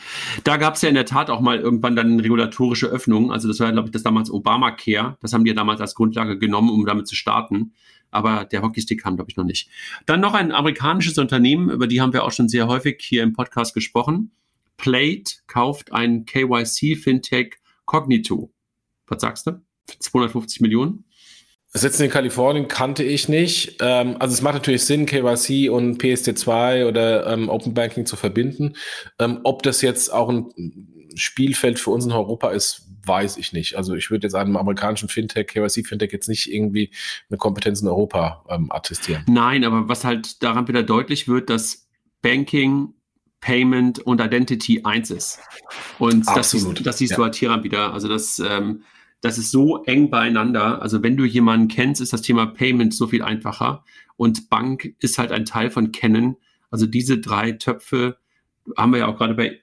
Da gab es ja in der Tat auch mal irgendwann dann regulatorische Öffnungen. Also das war, glaube ich, das damals Obamacare. Das haben die ja damals als Grundlage genommen, um damit zu starten. Aber der Hockeystick kam, glaube ich, noch nicht. Dann noch ein amerikanisches Unternehmen, über die haben wir auch schon sehr häufig hier im Podcast gesprochen. Plate kauft ein KYC-Fintech Cognito. Was sagst du? 250 Millionen? Das Sitzen in Kalifornien kannte ich nicht. Ähm, also es macht natürlich Sinn, KYC und PSD2 oder ähm, Open Banking zu verbinden. Ähm, ob das jetzt auch ein Spielfeld für uns in Europa ist, weiß ich nicht. Also ich würde jetzt einem amerikanischen Fintech, KYC-Fintech jetzt nicht irgendwie eine Kompetenz in Europa ähm, attestieren. Nein, aber was halt daran wieder deutlich wird, dass Banking Payment und Identity eins ist. Und Absolut. das, siehst, das siehst ja. du halt hier wieder. Also das ähm, das ist so eng beieinander. Also wenn du jemanden kennst, ist das Thema Payment so viel einfacher. Und Bank ist halt ein Teil von Kennen. Also diese drei Töpfe haben wir ja auch gerade bei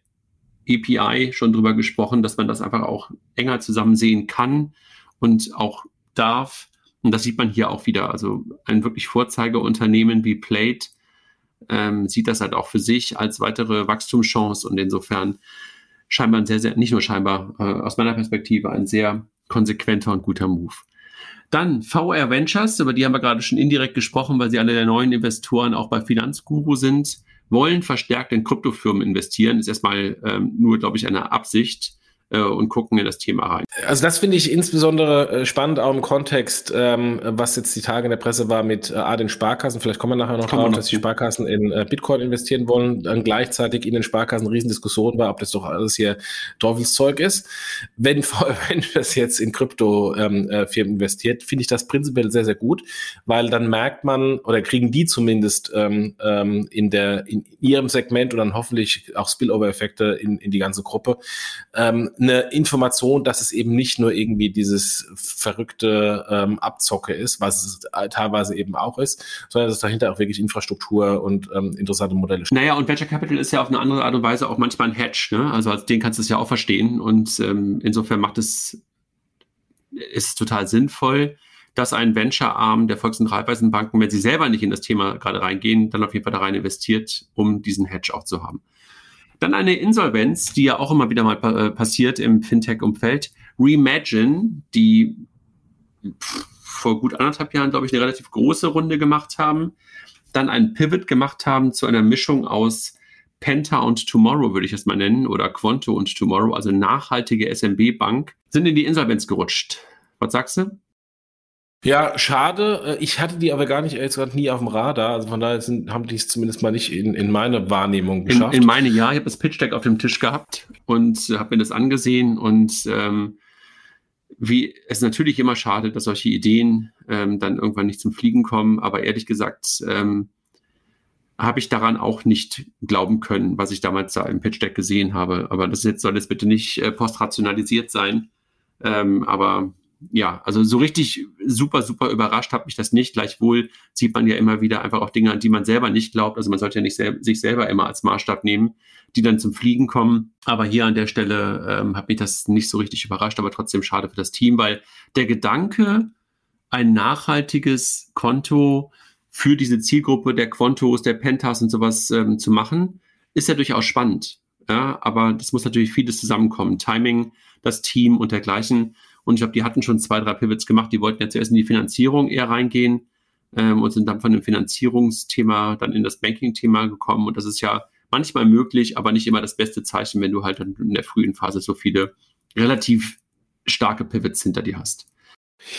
API schon drüber gesprochen, dass man das einfach auch enger zusammen sehen kann und auch darf. Und das sieht man hier auch wieder. Also ein wirklich Vorzeigeunternehmen wie Plate ähm, sieht das halt auch für sich als weitere Wachstumschance und insofern scheinbar ein sehr, sehr, nicht nur scheinbar, äh, aus meiner Perspektive ein sehr konsequenter und guter Move. Dann VR Ventures, über die haben wir gerade schon indirekt gesprochen, weil sie alle der neuen Investoren auch bei Finanzguru sind, wollen verstärkt in Kryptofirmen investieren. Ist erstmal ähm, nur, glaube ich, eine Absicht und gucken in das Thema rein. Also das finde ich insbesondere äh, spannend auch im Kontext, ähm, was jetzt die Tage in der Presse war mit äh, A, den Sparkassen. Vielleicht kommen wir nachher noch drauf, dass die Sparkassen in äh, Bitcoin investieren wollen. Dann gleichzeitig in den Sparkassen Riesendiskussion war, ob das doch alles hier Teufelszeug ist. Wenn, wenn das jetzt in Krypto-Firmen ähm, äh, investiert, finde ich das prinzipiell sehr, sehr gut, weil dann merkt man oder kriegen die zumindest ähm, ähm, in, der, in ihrem Segment und dann hoffentlich auch Spillover-Effekte in, in die ganze Gruppe, ähm, eine Information, dass es eben nicht nur irgendwie dieses verrückte ähm, Abzocke ist, was es teilweise eben auch ist, sondern dass es dahinter auch wirklich Infrastruktur und ähm, interessante Modelle steht. Naja, und Venture Capital ist ja auf eine andere Art und Weise auch manchmal ein Hedge, ne? Also als den kannst du es ja auch verstehen und ähm, insofern macht es ist total sinnvoll, dass ein Venture-Arm der Volks- und Raiffeisenbanken, wenn sie selber nicht in das Thema gerade reingehen, dann auf jeden Fall da rein investiert, um diesen Hedge auch zu haben. Dann eine Insolvenz, die ja auch immer wieder mal äh, passiert im Fintech-Umfeld. Reimagine, die vor gut anderthalb Jahren, glaube ich, eine relativ große Runde gemacht haben. Dann einen Pivot gemacht haben zu einer Mischung aus Penta und Tomorrow, würde ich es mal nennen, oder Quanto und Tomorrow, also nachhaltige SMB-Bank, sind in die Insolvenz gerutscht. Was sagst du? Ja, schade. Äh, ich hatte die aber gar nicht jetzt gerade nie auf dem Radar. Also von daher sind, haben die es zumindest mal nicht in, in meine Wahrnehmung geschafft. In, in meine ja, ich habe das Pitch Deck auf dem Tisch gehabt und habe mir das angesehen und ähm, wie es natürlich immer schade, dass solche Ideen ähm, dann irgendwann nicht zum Fliegen kommen. Aber ehrlich gesagt ähm, habe ich daran auch nicht glauben können, was ich damals da im Pitch Deck gesehen habe. Aber das jetzt soll jetzt bitte nicht äh, postrationalisiert sein. Ähm, aber ja, also so richtig super, super überrascht hat mich das nicht. Gleichwohl sieht man ja immer wieder einfach auch Dinge, an die man selber nicht glaubt. Also man sollte ja nicht sel sich selber immer als Maßstab nehmen, die dann zum Fliegen kommen. Aber hier an der Stelle ähm, hat mich das nicht so richtig überrascht, aber trotzdem schade für das Team, weil der Gedanke, ein nachhaltiges Konto für diese Zielgruppe der Quantos, der Pentas und sowas ähm, zu machen, ist ja durchaus spannend. Ja, aber das muss natürlich vieles zusammenkommen. Timing, das Team und dergleichen. Und ich glaube, die hatten schon zwei, drei Pivots gemacht. Die wollten ja zuerst in die Finanzierung eher reingehen ähm, und sind dann von dem Finanzierungsthema dann in das Banking-Thema gekommen. Und das ist ja manchmal möglich, aber nicht immer das beste Zeichen, wenn du halt in der frühen Phase so viele relativ starke Pivots hinter dir hast.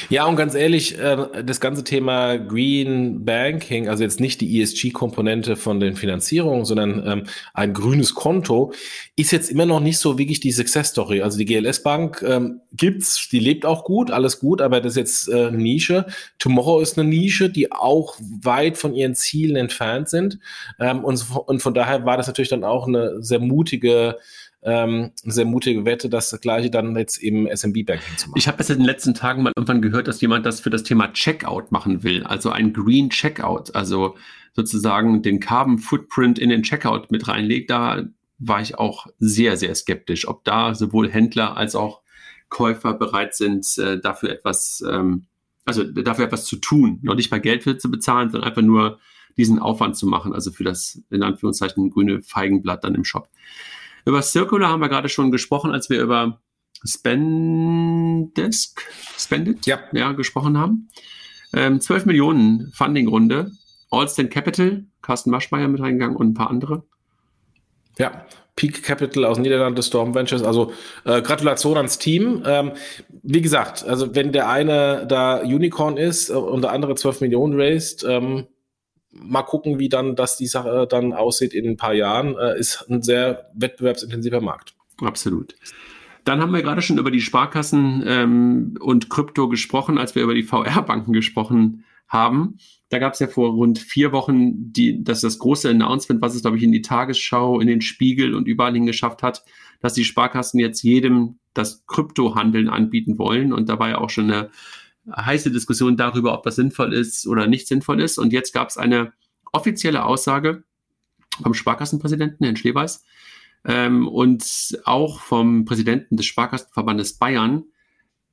Ja, und ganz ehrlich, äh, das ganze Thema Green Banking, also jetzt nicht die ESG-Komponente von den Finanzierungen, sondern ähm, ein grünes Konto, ist jetzt immer noch nicht so wirklich die Success Story. Also die GLS Bank ähm, gibt's, die lebt auch gut, alles gut, aber das ist jetzt äh, Nische. Tomorrow ist eine Nische, die auch weit von ihren Zielen entfernt sind. Ähm, und von daher war das natürlich dann auch eine sehr mutige ähm, sehr mutige Wette, das gleiche dann jetzt im SMB-Banking zu machen. Ich habe jetzt in den letzten Tagen mal irgendwann gehört, dass jemand das für das Thema Checkout machen will, also ein Green Checkout, also sozusagen den Carbon Footprint in den Checkout mit reinlegt. Da war ich auch sehr, sehr skeptisch, ob da sowohl Händler als auch Käufer bereit sind, äh, dafür etwas, ähm, also dafür etwas zu tun, noch nicht mal Geld für zu bezahlen, sondern einfach nur diesen Aufwand zu machen, also für das in Anführungszeichen grüne Feigenblatt dann im Shop. Über Circular haben wir gerade schon gesprochen, als wir über Spendesk, Spendit, ja. ja gesprochen haben. Ähm, 12 Millionen Funding-Runde. Allston Capital, Carsten Maschmeyer mit reingegangen und ein paar andere. Ja, Peak Capital aus Niederlande, Storm Ventures. Also äh, Gratulation ans Team. Ähm, wie gesagt, also wenn der eine da Unicorn ist äh, und der andere 12 Millionen raised, ähm, mal gucken, wie dann das die Sache dann aussieht in ein paar Jahren. Äh, ist ein sehr wettbewerbsintensiver Markt. Absolut. Dann haben wir gerade schon über die Sparkassen ähm, und Krypto gesprochen, als wir über die VR-Banken gesprochen haben. Da gab es ja vor rund vier Wochen die, das, das große Announcement, was es, glaube ich, in die Tagesschau, in den Spiegel und überall hingeschafft hat, dass die Sparkassen jetzt jedem das Kryptohandeln anbieten wollen. Und da war ja auch schon eine heiße Diskussion darüber, ob das sinnvoll ist oder nicht sinnvoll ist. Und jetzt gab es eine offizielle Aussage vom Sparkassenpräsidenten, Herrn Schleweis, ähm, und auch vom Präsidenten des Sparkassenverbandes Bayern,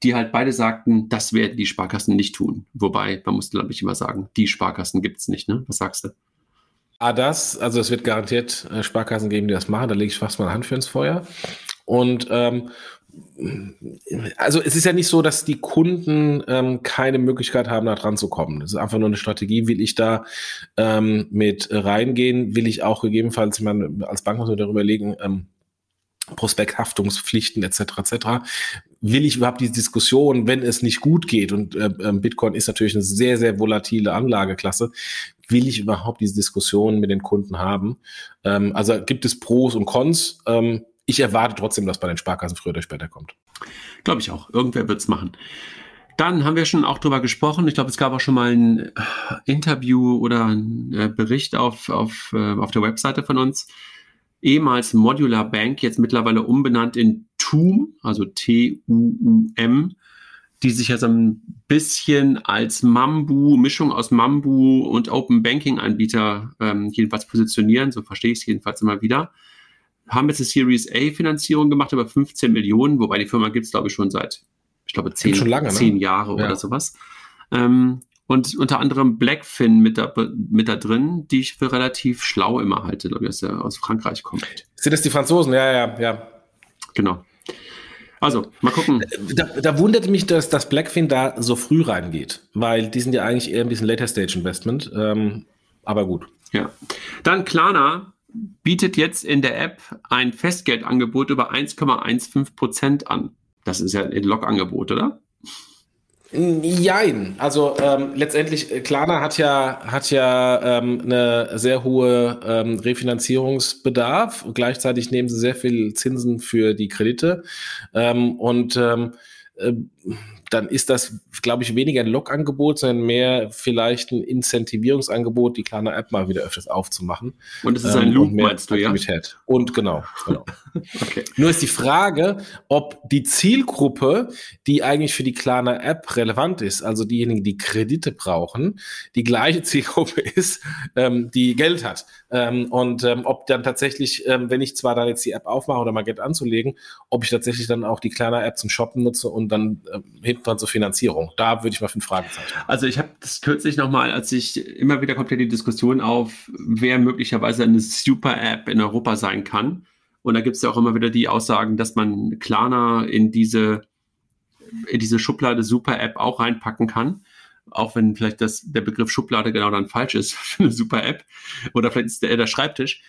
die halt beide sagten, das werden die Sparkassen nicht tun. Wobei, man muss, glaube ich, immer sagen, die Sparkassen gibt es nicht. Ne? Was sagst du? Ah, das, also es wird garantiert äh, Sparkassen geben, die das machen. Da lege ich fast meine Hand für ins Feuer. Und ähm, also es ist ja nicht so, dass die Kunden ähm, keine Möglichkeit haben, da dran zu kommen. Das ist einfach nur eine Strategie. Will ich da ähm, mit reingehen? Will ich auch gegebenenfalls, man, als Bank muss man darüber legen, ähm, Prospekthaftungspflichten etc. etc. Will ich überhaupt diese Diskussion, wenn es nicht gut geht und äh, ähm, Bitcoin ist natürlich eine sehr sehr volatile Anlageklasse, will ich überhaupt diese Diskussion mit den Kunden haben? Ähm, also gibt es Pros und Cons. Ähm, ich erwarte trotzdem, dass bei den Sparkassen früher oder später kommt. Glaube ich auch. Irgendwer wird es machen. Dann haben wir schon auch drüber gesprochen. Ich glaube, es gab auch schon mal ein äh, Interview oder ein äh, Bericht auf, auf, äh, auf der Webseite von uns. Ehemals Modular Bank, jetzt mittlerweile umbenannt in TUM, also T-U-U-M, die sich ja so ein bisschen als Mambu, Mischung aus Mambu und Open Banking Anbieter ähm, jedenfalls positionieren. So verstehe ich es jedenfalls immer wieder haben jetzt eine Series A Finanzierung gemacht, über 15 Millionen, wobei die Firma gibt es, glaube ich, schon seit, ich glaube, zehn, schon lange, zehn ne? Jahre ja. oder sowas. Ähm, und unter anderem Blackfin mit da, mit da drin, die ich für relativ schlau immer halte, glaube ich, dass er aus Frankreich kommt. Sind das die Franzosen? Ja, ja, ja. Genau. Also, mal gucken. Da, da wundert mich, dass, dass Blackfin da so früh reingeht, weil die sind ja eigentlich eher ein bisschen Later Stage Investment. Ähm, aber gut. Ja. Dann Klarna bietet jetzt in der App ein Festgeldangebot über 1,15 Prozent an. Das ist ja ein Log-Angebot, oder? Jein. Also ähm, letztendlich, äh, Klarna hat ja, hat ja ähm, eine sehr hohe ähm, Refinanzierungsbedarf. Gleichzeitig nehmen sie sehr viel Zinsen für die Kredite. Ähm, und ähm, äh, dann ist das, glaube ich, weniger ein Log-Angebot, sondern mehr vielleicht ein Incentivierungsangebot, die kleine App mal wieder öfters aufzumachen. Und es ist ein ähm, Loop, meinst du, ja? Und genau, genau. okay. Nur ist die Frage, ob die Zielgruppe, die eigentlich für die kleine App relevant ist, also diejenigen, die Kredite brauchen, die gleiche Zielgruppe ist, ähm, die Geld hat. Ähm, und ähm, ob dann tatsächlich, ähm, wenn ich zwar dann jetzt die App aufmache oder mal Geld anzulegen, ob ich tatsächlich dann auch die kleine App zum Shoppen nutze und dann ähm, hinten dran zur Finanzierung. Da würde ich mal fünf Fragezeichen. Also ich habe das kürzlich nochmal, als ich immer wieder kommt ja die Diskussion auf, wer möglicherweise eine Super-App in Europa sein kann. Und da gibt es ja auch immer wieder die Aussagen, dass man Klarna in diese, in diese Schublade Super-App auch reinpacken kann auch wenn vielleicht das, der Begriff Schublade genau dann falsch ist für eine super App oder vielleicht ist der, der Schreibtisch.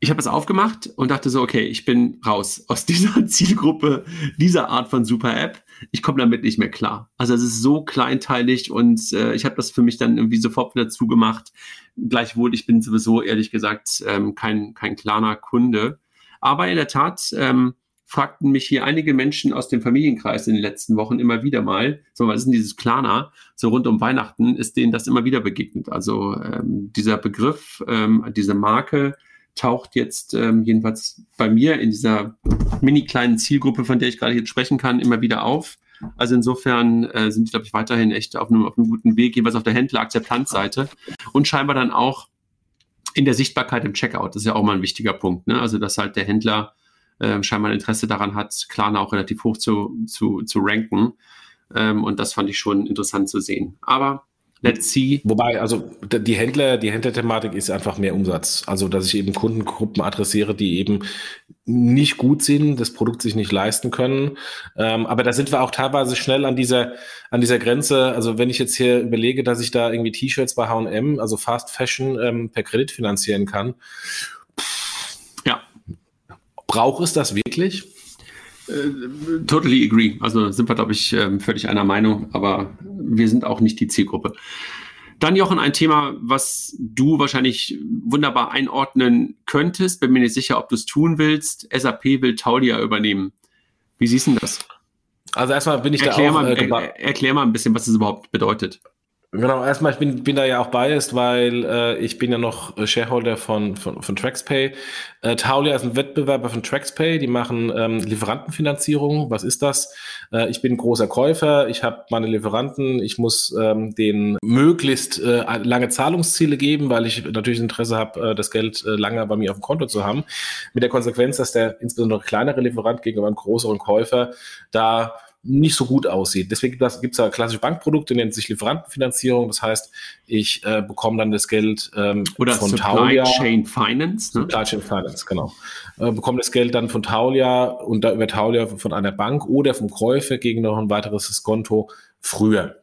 Ich habe es aufgemacht und dachte so, okay, ich bin raus aus dieser Zielgruppe, dieser Art von super App. Ich komme damit nicht mehr klar. Also es ist so kleinteilig und äh, ich habe das für mich dann irgendwie sofort wieder zugemacht. Gleichwohl, ich bin sowieso ehrlich gesagt ähm, kein, kein klarer Kunde. Aber in der Tat, ähm, fragten mich hier einige Menschen aus dem Familienkreis in den letzten Wochen immer wieder mal, so was ist denn dieses Klarna, so rund um Weihnachten ist denen das immer wieder begegnet. Also ähm, dieser Begriff, ähm, diese Marke taucht jetzt ähm, jedenfalls bei mir in dieser mini kleinen Zielgruppe, von der ich gerade jetzt sprechen kann, immer wieder auf. Also insofern äh, sind die, glaube ich, weiterhin echt auf einem, auf einem guten Weg, jeweils auf der Händler-Akzeptanzseite und scheinbar dann auch in der Sichtbarkeit im Checkout. Das ist ja auch mal ein wichtiger Punkt. Ne? Also, dass halt der Händler äh, scheinbar ein Interesse daran hat, Klarna auch relativ hoch zu, zu, zu ranken. Ähm, und das fand ich schon interessant zu sehen. Aber Let's see. Wobei, also die Händler, die Händlerthematik ist einfach mehr Umsatz. Also, dass ich eben Kundengruppen adressiere, die eben nicht gut sind, das Produkt sich nicht leisten können. Ähm, aber da sind wir auch teilweise schnell an dieser, an dieser Grenze. Also, wenn ich jetzt hier überlege, dass ich da irgendwie T-Shirts bei H&M, also Fast Fashion, ähm, per Kredit finanzieren kann. ja. Braucht es das wirklich? Äh, totally agree. Also sind wir, glaube ich, ähm, völlig einer Meinung, aber wir sind auch nicht die Zielgruppe. Dann, Jochen, ein Thema, was du wahrscheinlich wunderbar einordnen könntest. Bin mir nicht sicher, ob du es tun willst. SAP will Taulia übernehmen. Wie siehst du das? Also erstmal bin ich erklär da auch... Mal, äh, er, erklär mal ein bisschen, was das überhaupt bedeutet. Genau, erstmal, ich bin, bin da ja auch biased, weil äh, ich bin ja noch Shareholder von, von, von TraxPay. Äh, Taulia ist ein Wettbewerber von TraxPay, die machen ähm, Lieferantenfinanzierung. Was ist das? Äh, ich bin großer Käufer, ich habe meine Lieferanten, ich muss ähm, denen möglichst äh, lange Zahlungsziele geben, weil ich natürlich Interesse habe, äh, das Geld äh, lange bei mir auf dem Konto zu haben. Mit der Konsequenz, dass der insbesondere kleinere Lieferant gegenüber einem größeren Käufer da nicht so gut aussieht. Deswegen gibt es da klassische Bankprodukte, nennt sich Lieferantenfinanzierung. Das heißt, ich äh, bekomme dann das Geld ähm, Oder von Supply Taulia. Chain Finance. Ne? Supply Chain Finance, genau. Äh, bekomme das Geld dann von Taulia und da über Taulia von einer Bank oder vom Käufer gegen noch ein weiteres Konto früher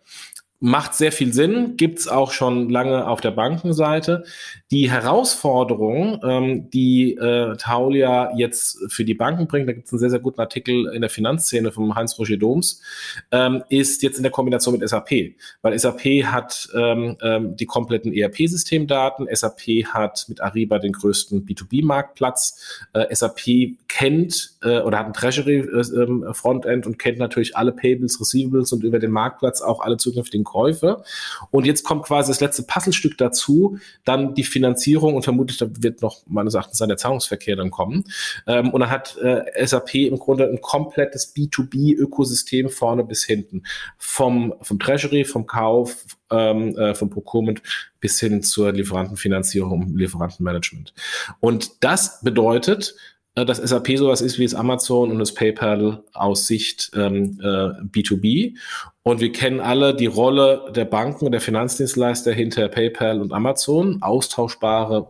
macht sehr viel Sinn, gibt's auch schon lange auf der Bankenseite. Die Herausforderung, ähm, die äh, Taulia jetzt für die Banken bringt, da gibt's einen sehr, sehr guten Artikel in der Finanzszene vom Heinz-Roger Doms, ähm, ist jetzt in der Kombination mit SAP. Weil SAP hat ähm, ähm, die kompletten ERP-Systemdaten, SAP hat mit Ariba den größten B2B-Marktplatz, äh, SAP kennt äh, oder hat ein Treasury-Frontend äh, ähm, und kennt natürlich alle Payables, Receivables und über den Marktplatz auch alle zukünftigen Käufe. Und jetzt kommt quasi das letzte Puzzlestück dazu, dann die Finanzierung und vermutlich wird noch meines Erachtens dann der Zahlungsverkehr dann kommen. Ähm, und dann hat äh, SAP im Grunde ein komplettes B2B-Ökosystem vorne bis hinten. Vom, vom Treasury, vom Kauf, ähm, äh, vom Procurement bis hin zur Lieferantenfinanzierung Lieferantenmanagement. Und das bedeutet, dass SAP sowas ist wie das Amazon und das PayPal aus Sicht ähm, äh, B2B. Und wir kennen alle die Rolle der Banken und der Finanzdienstleister hinter PayPal und Amazon, austauschbare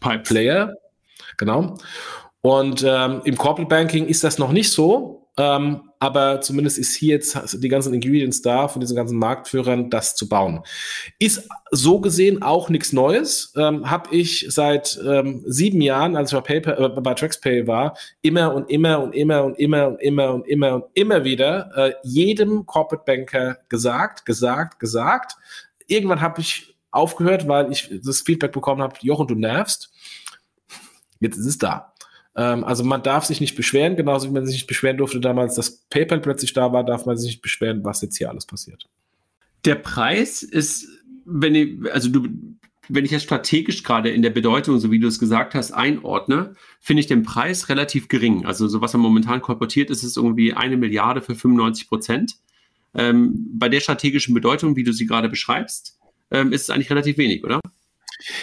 Pipe Player. Genau. Und ähm, im Corporate Banking ist das noch nicht so. Ähm, aber zumindest ist hier jetzt die ganzen Ingredients da von diesen ganzen Marktführern, das zu bauen. Ist so gesehen auch nichts Neues. Ähm, Habe ich seit ähm, sieben Jahren, als ich bei, Paper, äh, bei TraxPay war, immer und immer und immer und immer und immer und immer und immer wieder äh, jedem Corporate Banker gesagt, gesagt, gesagt. Irgendwann habe ich aufgehört, weil ich das Feedback bekommen habe, Jochen, du nervst. Jetzt ist es da. Ähm, also man darf sich nicht beschweren, genauso wie man sich nicht beschweren durfte damals, dass PayPal plötzlich da war, darf man sich nicht beschweren, was jetzt hier alles passiert. Der Preis ist, wenn ich, also du, wenn ich jetzt strategisch gerade in der Bedeutung, so wie du es gesagt hast, einordne, finde ich den Preis relativ gering. Also so was er momentan kolportiert ist, ist irgendwie eine Milliarde für 95 Prozent. Ähm, bei der strategischen Bedeutung, wie du sie gerade beschreibst, ähm, ist es eigentlich relativ wenig, oder?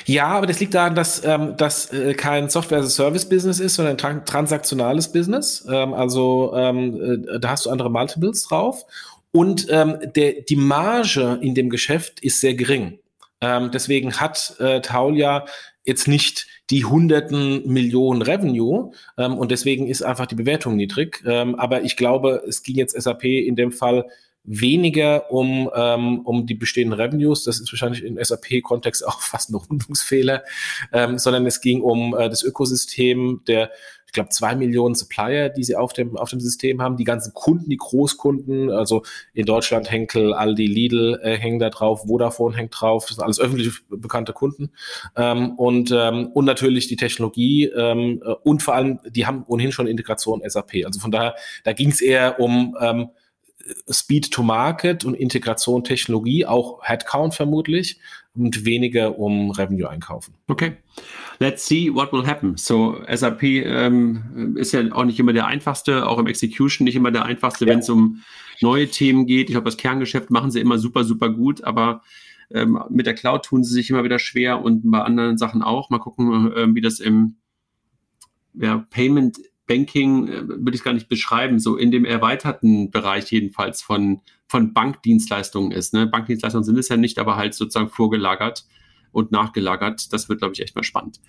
Ja, aber das liegt daran, dass ähm, das äh, kein Software-as-a-Service-Business ist, sondern ein tra transaktionales Business. Ähm, also ähm, äh, da hast du andere Multiples drauf. Und ähm, der, die Marge in dem Geschäft ist sehr gering. Ähm, deswegen hat äh, Taulia jetzt nicht die hunderten Millionen Revenue ähm, und deswegen ist einfach die Bewertung niedrig. Ähm, aber ich glaube, es ging jetzt SAP in dem Fall weniger um, ähm, um die bestehenden Revenues, das ist wahrscheinlich im SAP-Kontext auch fast ein Rundungsfehler, ähm, sondern es ging um äh, das Ökosystem der, ich glaube, zwei Millionen Supplier, die sie auf dem, auf dem System haben, die ganzen Kunden, die Großkunden, also in Deutschland Henkel, Aldi, Lidl äh, hängen da drauf, Vodafone hängt drauf, das sind alles öffentlich bekannte Kunden. Ähm, und, ähm, und natürlich die Technologie ähm, äh, und vor allem, die haben ohnehin schon Integration SAP, also von daher, da ging es eher um ähm, Speed to Market und Integration Technologie, auch Headcount vermutlich und weniger um Revenue einkaufen. Okay. Let's see what will happen. So, SAP ähm, ist ja auch nicht immer der einfachste, auch im Execution nicht immer der einfachste, ja. wenn es um neue Themen geht. Ich glaube, das Kerngeschäft machen sie immer super, super gut, aber Ähm, mit der Cloud tun sie sich immer wieder schwer und bei anderen Sachen auch. Mal gucken, äh, wie das im ja, Payment Banking, äh, würde ich gar nicht beschreiben, so in dem erweiterten Bereich jedenfalls von, von Bankdienstleistungen ist. Ne? Bankdienstleistungen sind es ja nicht, aber halt sozusagen vorgelagert und nachgelagert. Das wird, glaube ich, echt mal spannend.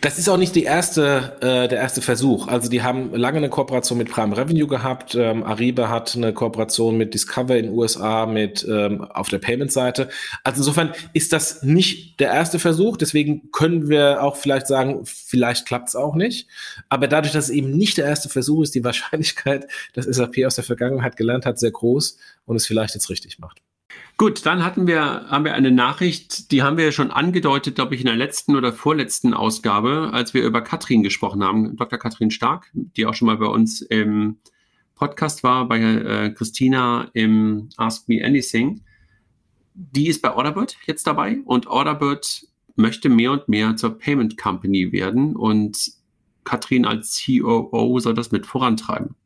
Das ist auch nicht die erste, äh, der erste Versuch. Also die haben lange eine Kooperation mit Prime Revenue gehabt. Ähm, Ariba hat eine Kooperation mit Discover in den USA mit ähm, auf der Payment-Seite. Also insofern ist das nicht der erste Versuch. Deswegen können wir auch vielleicht sagen, vielleicht klappt es auch nicht. Aber dadurch, dass es eben nicht der erste Versuch ist, die Wahrscheinlichkeit, dass SAP aus der Vergangenheit gelernt hat, sehr groß und es vielleicht jetzt richtig macht. Gut, dann hatten wir, haben wir eine Nachricht, die haben wir schon angedeutet, glaube ich, in der letzten oder vorletzten Ausgabe, als wir über Katrin gesprochen haben, Dr. Katrin Stark, die auch schon mal bei uns im Podcast war, bei äh, Christina im Ask Me Anything. Die ist bei Orderbird jetzt dabei und Orderbird möchte mehr und mehr zur Payment Company werden und Katrin als COO soll das mit vorantreiben.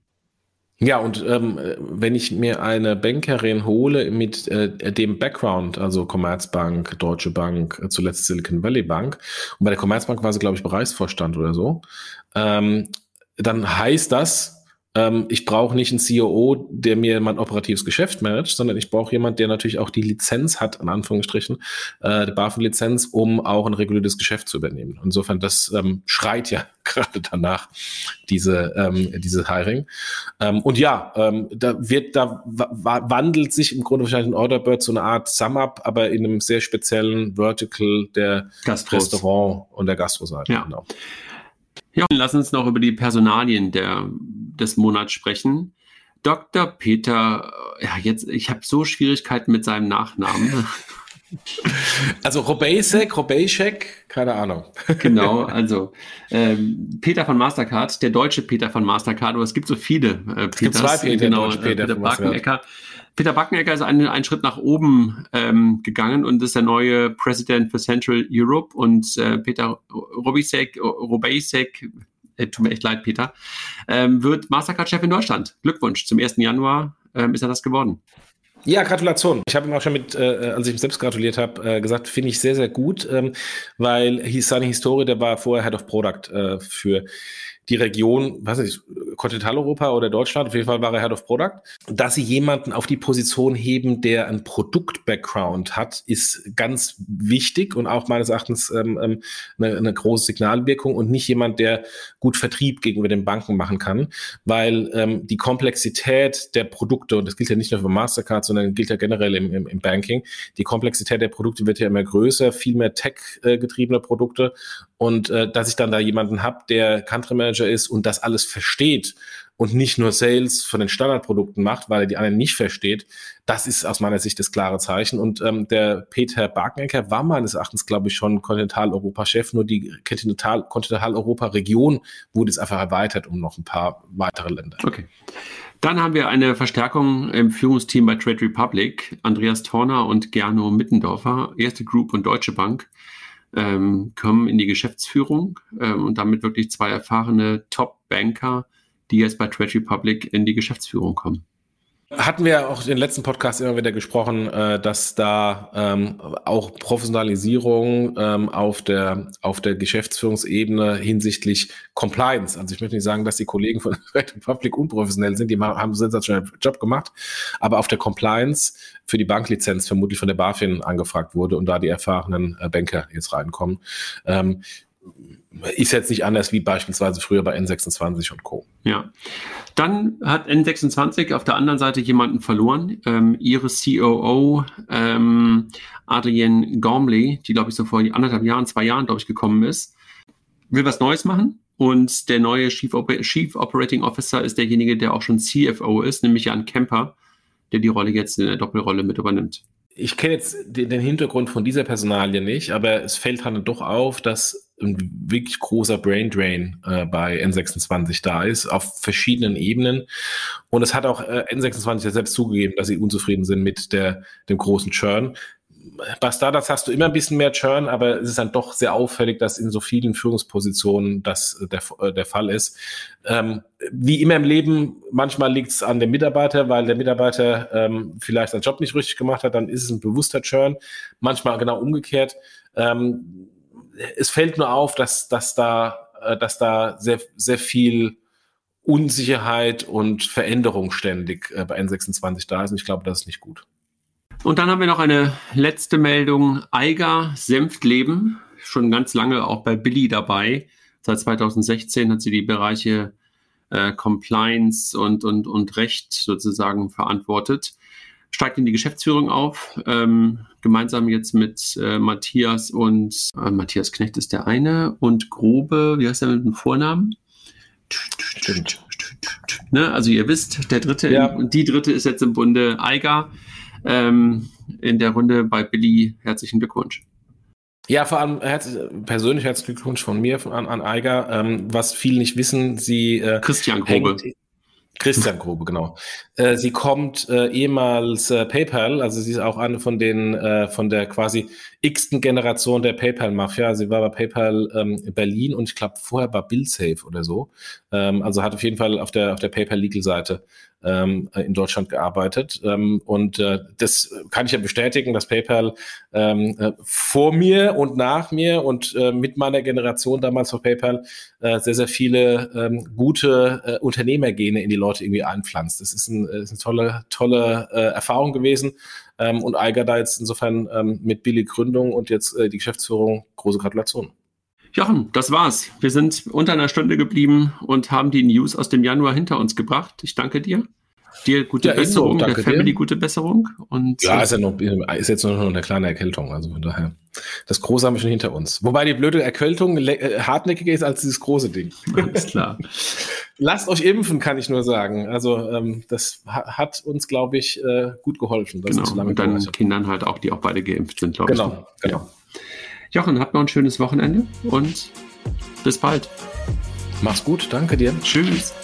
Ja, und ähm, wenn ich mir eine Bankerin hole mit äh, dem Background, also Commerzbank, Deutsche Bank, äh, zuletzt Silicon Valley Bank, und bei der Commerzbank war sie, glaube ich, Bereichsvorstand oder so, ähm, dann heißt das, ähm, ich brauche nicht einen COO, der mir mein operatives Geschäft managt, sondern ich brauche jemand, der natürlich auch die Lizenz hat, in Anführungsstrichen, äh, die BaFin-Lizenz, um auch ein reguliertes Geschäft zu übernehmen. Insofern, das ähm, schreit ja gerade danach, diese, ähm, diese Hiring. Ähm, und ja, ähm, da wird, da wandelt sich im Grunde wahrscheinlich ein Orderbird zu einer Art Sum-Up, aber in einem sehr speziellen Vertical der Gastros. Restaurant und der Gastroseite. Ja. Genau. Ja, lass uns noch über die Personalien der, des Monats sprechen. Dr. Peter, ja, jetzt, ich habe so Schwierigkeiten mit seinem Nachnamen. Also Robejsek, Robejsek, keine Ahnung. Genau, also ähm, Peter von Mastercard, der deutsche Peter von Mastercard, aber es gibt so viele äh, Peters. Es gibt zwei Peter, genau, Peter, Peter Barkenecker. Peter Backenecker ist einen, einen Schritt nach oben ähm, gegangen und ist der neue President für Central Europe und äh, Peter Robisek, Robejsek, äh, tut mir echt leid, Peter, ähm, wird Mastercard-Chef in Deutschland. Glückwunsch, zum 1. Januar ähm, ist er das geworden. Ja, Gratulation. Ich habe ihm auch schon mit, äh, als ich ihm selbst gratuliert habe, äh, gesagt, finde ich sehr, sehr gut, ähm, weil seine Historie, der war vorher Head of Product äh, für die Region, was ist, Kontinentaleuropa oder Deutschland, auf jeden Fall war er Head of Product, dass sie jemanden auf die Position heben, der ein Produkt-Background hat, ist ganz wichtig und auch meines Erachtens ähm, ähm, eine, eine große Signalwirkung und nicht jemand, der gut Vertrieb gegenüber den Banken machen kann, weil ähm, die Komplexität der Produkte, und das gilt ja nicht nur für Mastercard, sondern gilt ja generell im, im, im Banking, die Komplexität der Produkte wird ja immer größer, viel mehr Tech-getriebene Produkte. Und äh, dass ich dann da jemanden habe, der Country Manager ist und das alles versteht und nicht nur Sales von den Standardprodukten macht, weil er die anderen nicht versteht, das ist aus meiner Sicht das klare Zeichen. Und ähm, der Peter Barkenecker war meines Erachtens, glaube ich, schon Kontinentaleuropa-Chef, nur die Kontinental Kontinentaleuropa-Region wurde jetzt einfach erweitert um noch ein paar weitere Länder. Okay. Dann haben wir eine Verstärkung im Führungsteam bei Trade Republic. Andreas Torner und Gerno Mittendorfer, Erste Group und Deutsche Bank ähm, kommen in die Geschäftsführung ähm, und damit wirklich zwei erfahrene Top-Banker, die jetzt bei Trade Republic in die Geschäftsführung kommen. Hatten wir auch in den letzten Podcast immer wieder gesprochen, äh, dass da ähm, auch Professionalisierung ähm, auf der auf der Geschäftsführungsebene hinsichtlich Compliance. Also ich möchte nicht sagen, dass die Kollegen von Red Republic unprofessionell sind, die haben einen sensationellen Job gemacht, aber auf der Compliance für die Banklizenz vermutlich von der BaFin angefragt wurde und da die erfahrenen äh, Banker jetzt reinkommen. Ähm, ist jetzt nicht anders wie beispielsweise früher bei N26 und Co. Ja. Dann hat N26 auf der anderen Seite jemanden verloren. Ähm, ihre COO, ähm, Adrienne Gormley, die, glaube ich, so vor anderthalb Jahren, zwei Jahren, glaube ich, gekommen ist, will was Neues machen. Und der neue Chief, Oper Chief Operating Officer ist derjenige, der auch schon CFO ist, nämlich Jan Kemper, der die Rolle jetzt in der Doppelrolle mit übernimmt ich kenne jetzt den, den, Hintergrund von dieser Personalie nicht, aber es fällt halt doch auf, dass ein wirklich großer Brain Drain äh, bei N26 da ist, auf verschiedenen Ebenen. Und es hat auch äh, N26 ja selbst zugegeben, dass sie unzufrieden sind mit der, dem großen Churn. bei Startups hast du immer ein bisschen mehr Churn, aber es ist dann doch sehr auffällig, dass in so vielen Führungspositionen das der, äh, der Fall ist. Ähm, wie immer im Leben, manchmal liegt es an dem Mitarbeiter, weil der Mitarbeiter ähm, vielleicht seinen Job nicht richtig gemacht hat, dann ist es ein bewusster Churn. Manchmal genau umgekehrt. Ähm, es fällt nur auf, dass, dass da, äh, dass da sehr, sehr viel Unsicherheit und Veränderung ständig äh, bei N26 da ist. Und ich glaube, das ist nicht gut. Und dann haben wir noch eine letzte Meldung. Eiger Senftleben, schon ganz lange auch bei Billy dabei. Seit 2016 hat sie die Bereiche äh, Compliance und, und, und Recht sozusagen verantwortet. Steigt in die Geschäftsführung auf, ähm, gemeinsam jetzt mit äh, Matthias und äh, Matthias Knecht ist der eine und Grobe, wie heißt der mit dem Vornamen? Stimmt. Ne, also ihr wisst, der dritte, ja. die dritte ist jetzt im Bunde Eiger ähm, in der Runde bei Billy. Herzlichen Glückwunsch. Ja, vor allem herz persönlich herzlichen Glückwunsch von mir an, an Eiger. Ähm, was viele nicht wissen, sie äh, Christian Grobe. Christian Grobe, genau. Äh, sie kommt äh, ehemals äh, PayPal, also sie ist auch eine von den äh, von der quasi x-ten Generation der PayPal-Mafia. Sie war bei PayPal ähm, Berlin und ich glaube vorher bei BillSafe oder so. Ähm, also hat auf jeden Fall auf der auf der PayPal Legal Seite ähm, in Deutschland gearbeitet. Ähm, und äh, das kann ich ja bestätigen, dass PayPal ähm, äh, vor mir und nach mir und äh, mit meiner Generation damals auf PayPal äh, sehr, sehr viele ähm, gute äh, Unternehmergene in die Leute irgendwie einpflanzt. Das ist, ein, ist eine tolle, tolle äh, Erfahrung gewesen. Ähm, und Eiger da jetzt insofern ähm, mit Billy Gründung und jetzt äh, die Geschäftsführung große Gratulation. Jochen, das war's. Wir sind unter einer Stunde geblieben und haben die News aus dem Januar hinter uns gebracht. Ich danke dir. Dir gute ja, Besserung, der Family dir. gute Besserung. Und ja, ist ja noch, ist jetzt nur noch eine kleine Erkältung. Also von daher, das Große haben wir schon hinter uns. Wobei die blöde Erkältung äh, hartnäckiger ist als dieses große Ding. Alles klar. Lasst euch impfen, kann ich nur sagen. Also ähm, das hat uns, glaube ich, äh, gut geholfen. genau. und dann Kindern halt auch, die auch beide geimpft sind, glaube genau, ich. Genau, genau. Ja. Jochen, habt noch ein schönes Wochenende und bis bald. Mach's gut, danke dir. Tschüss.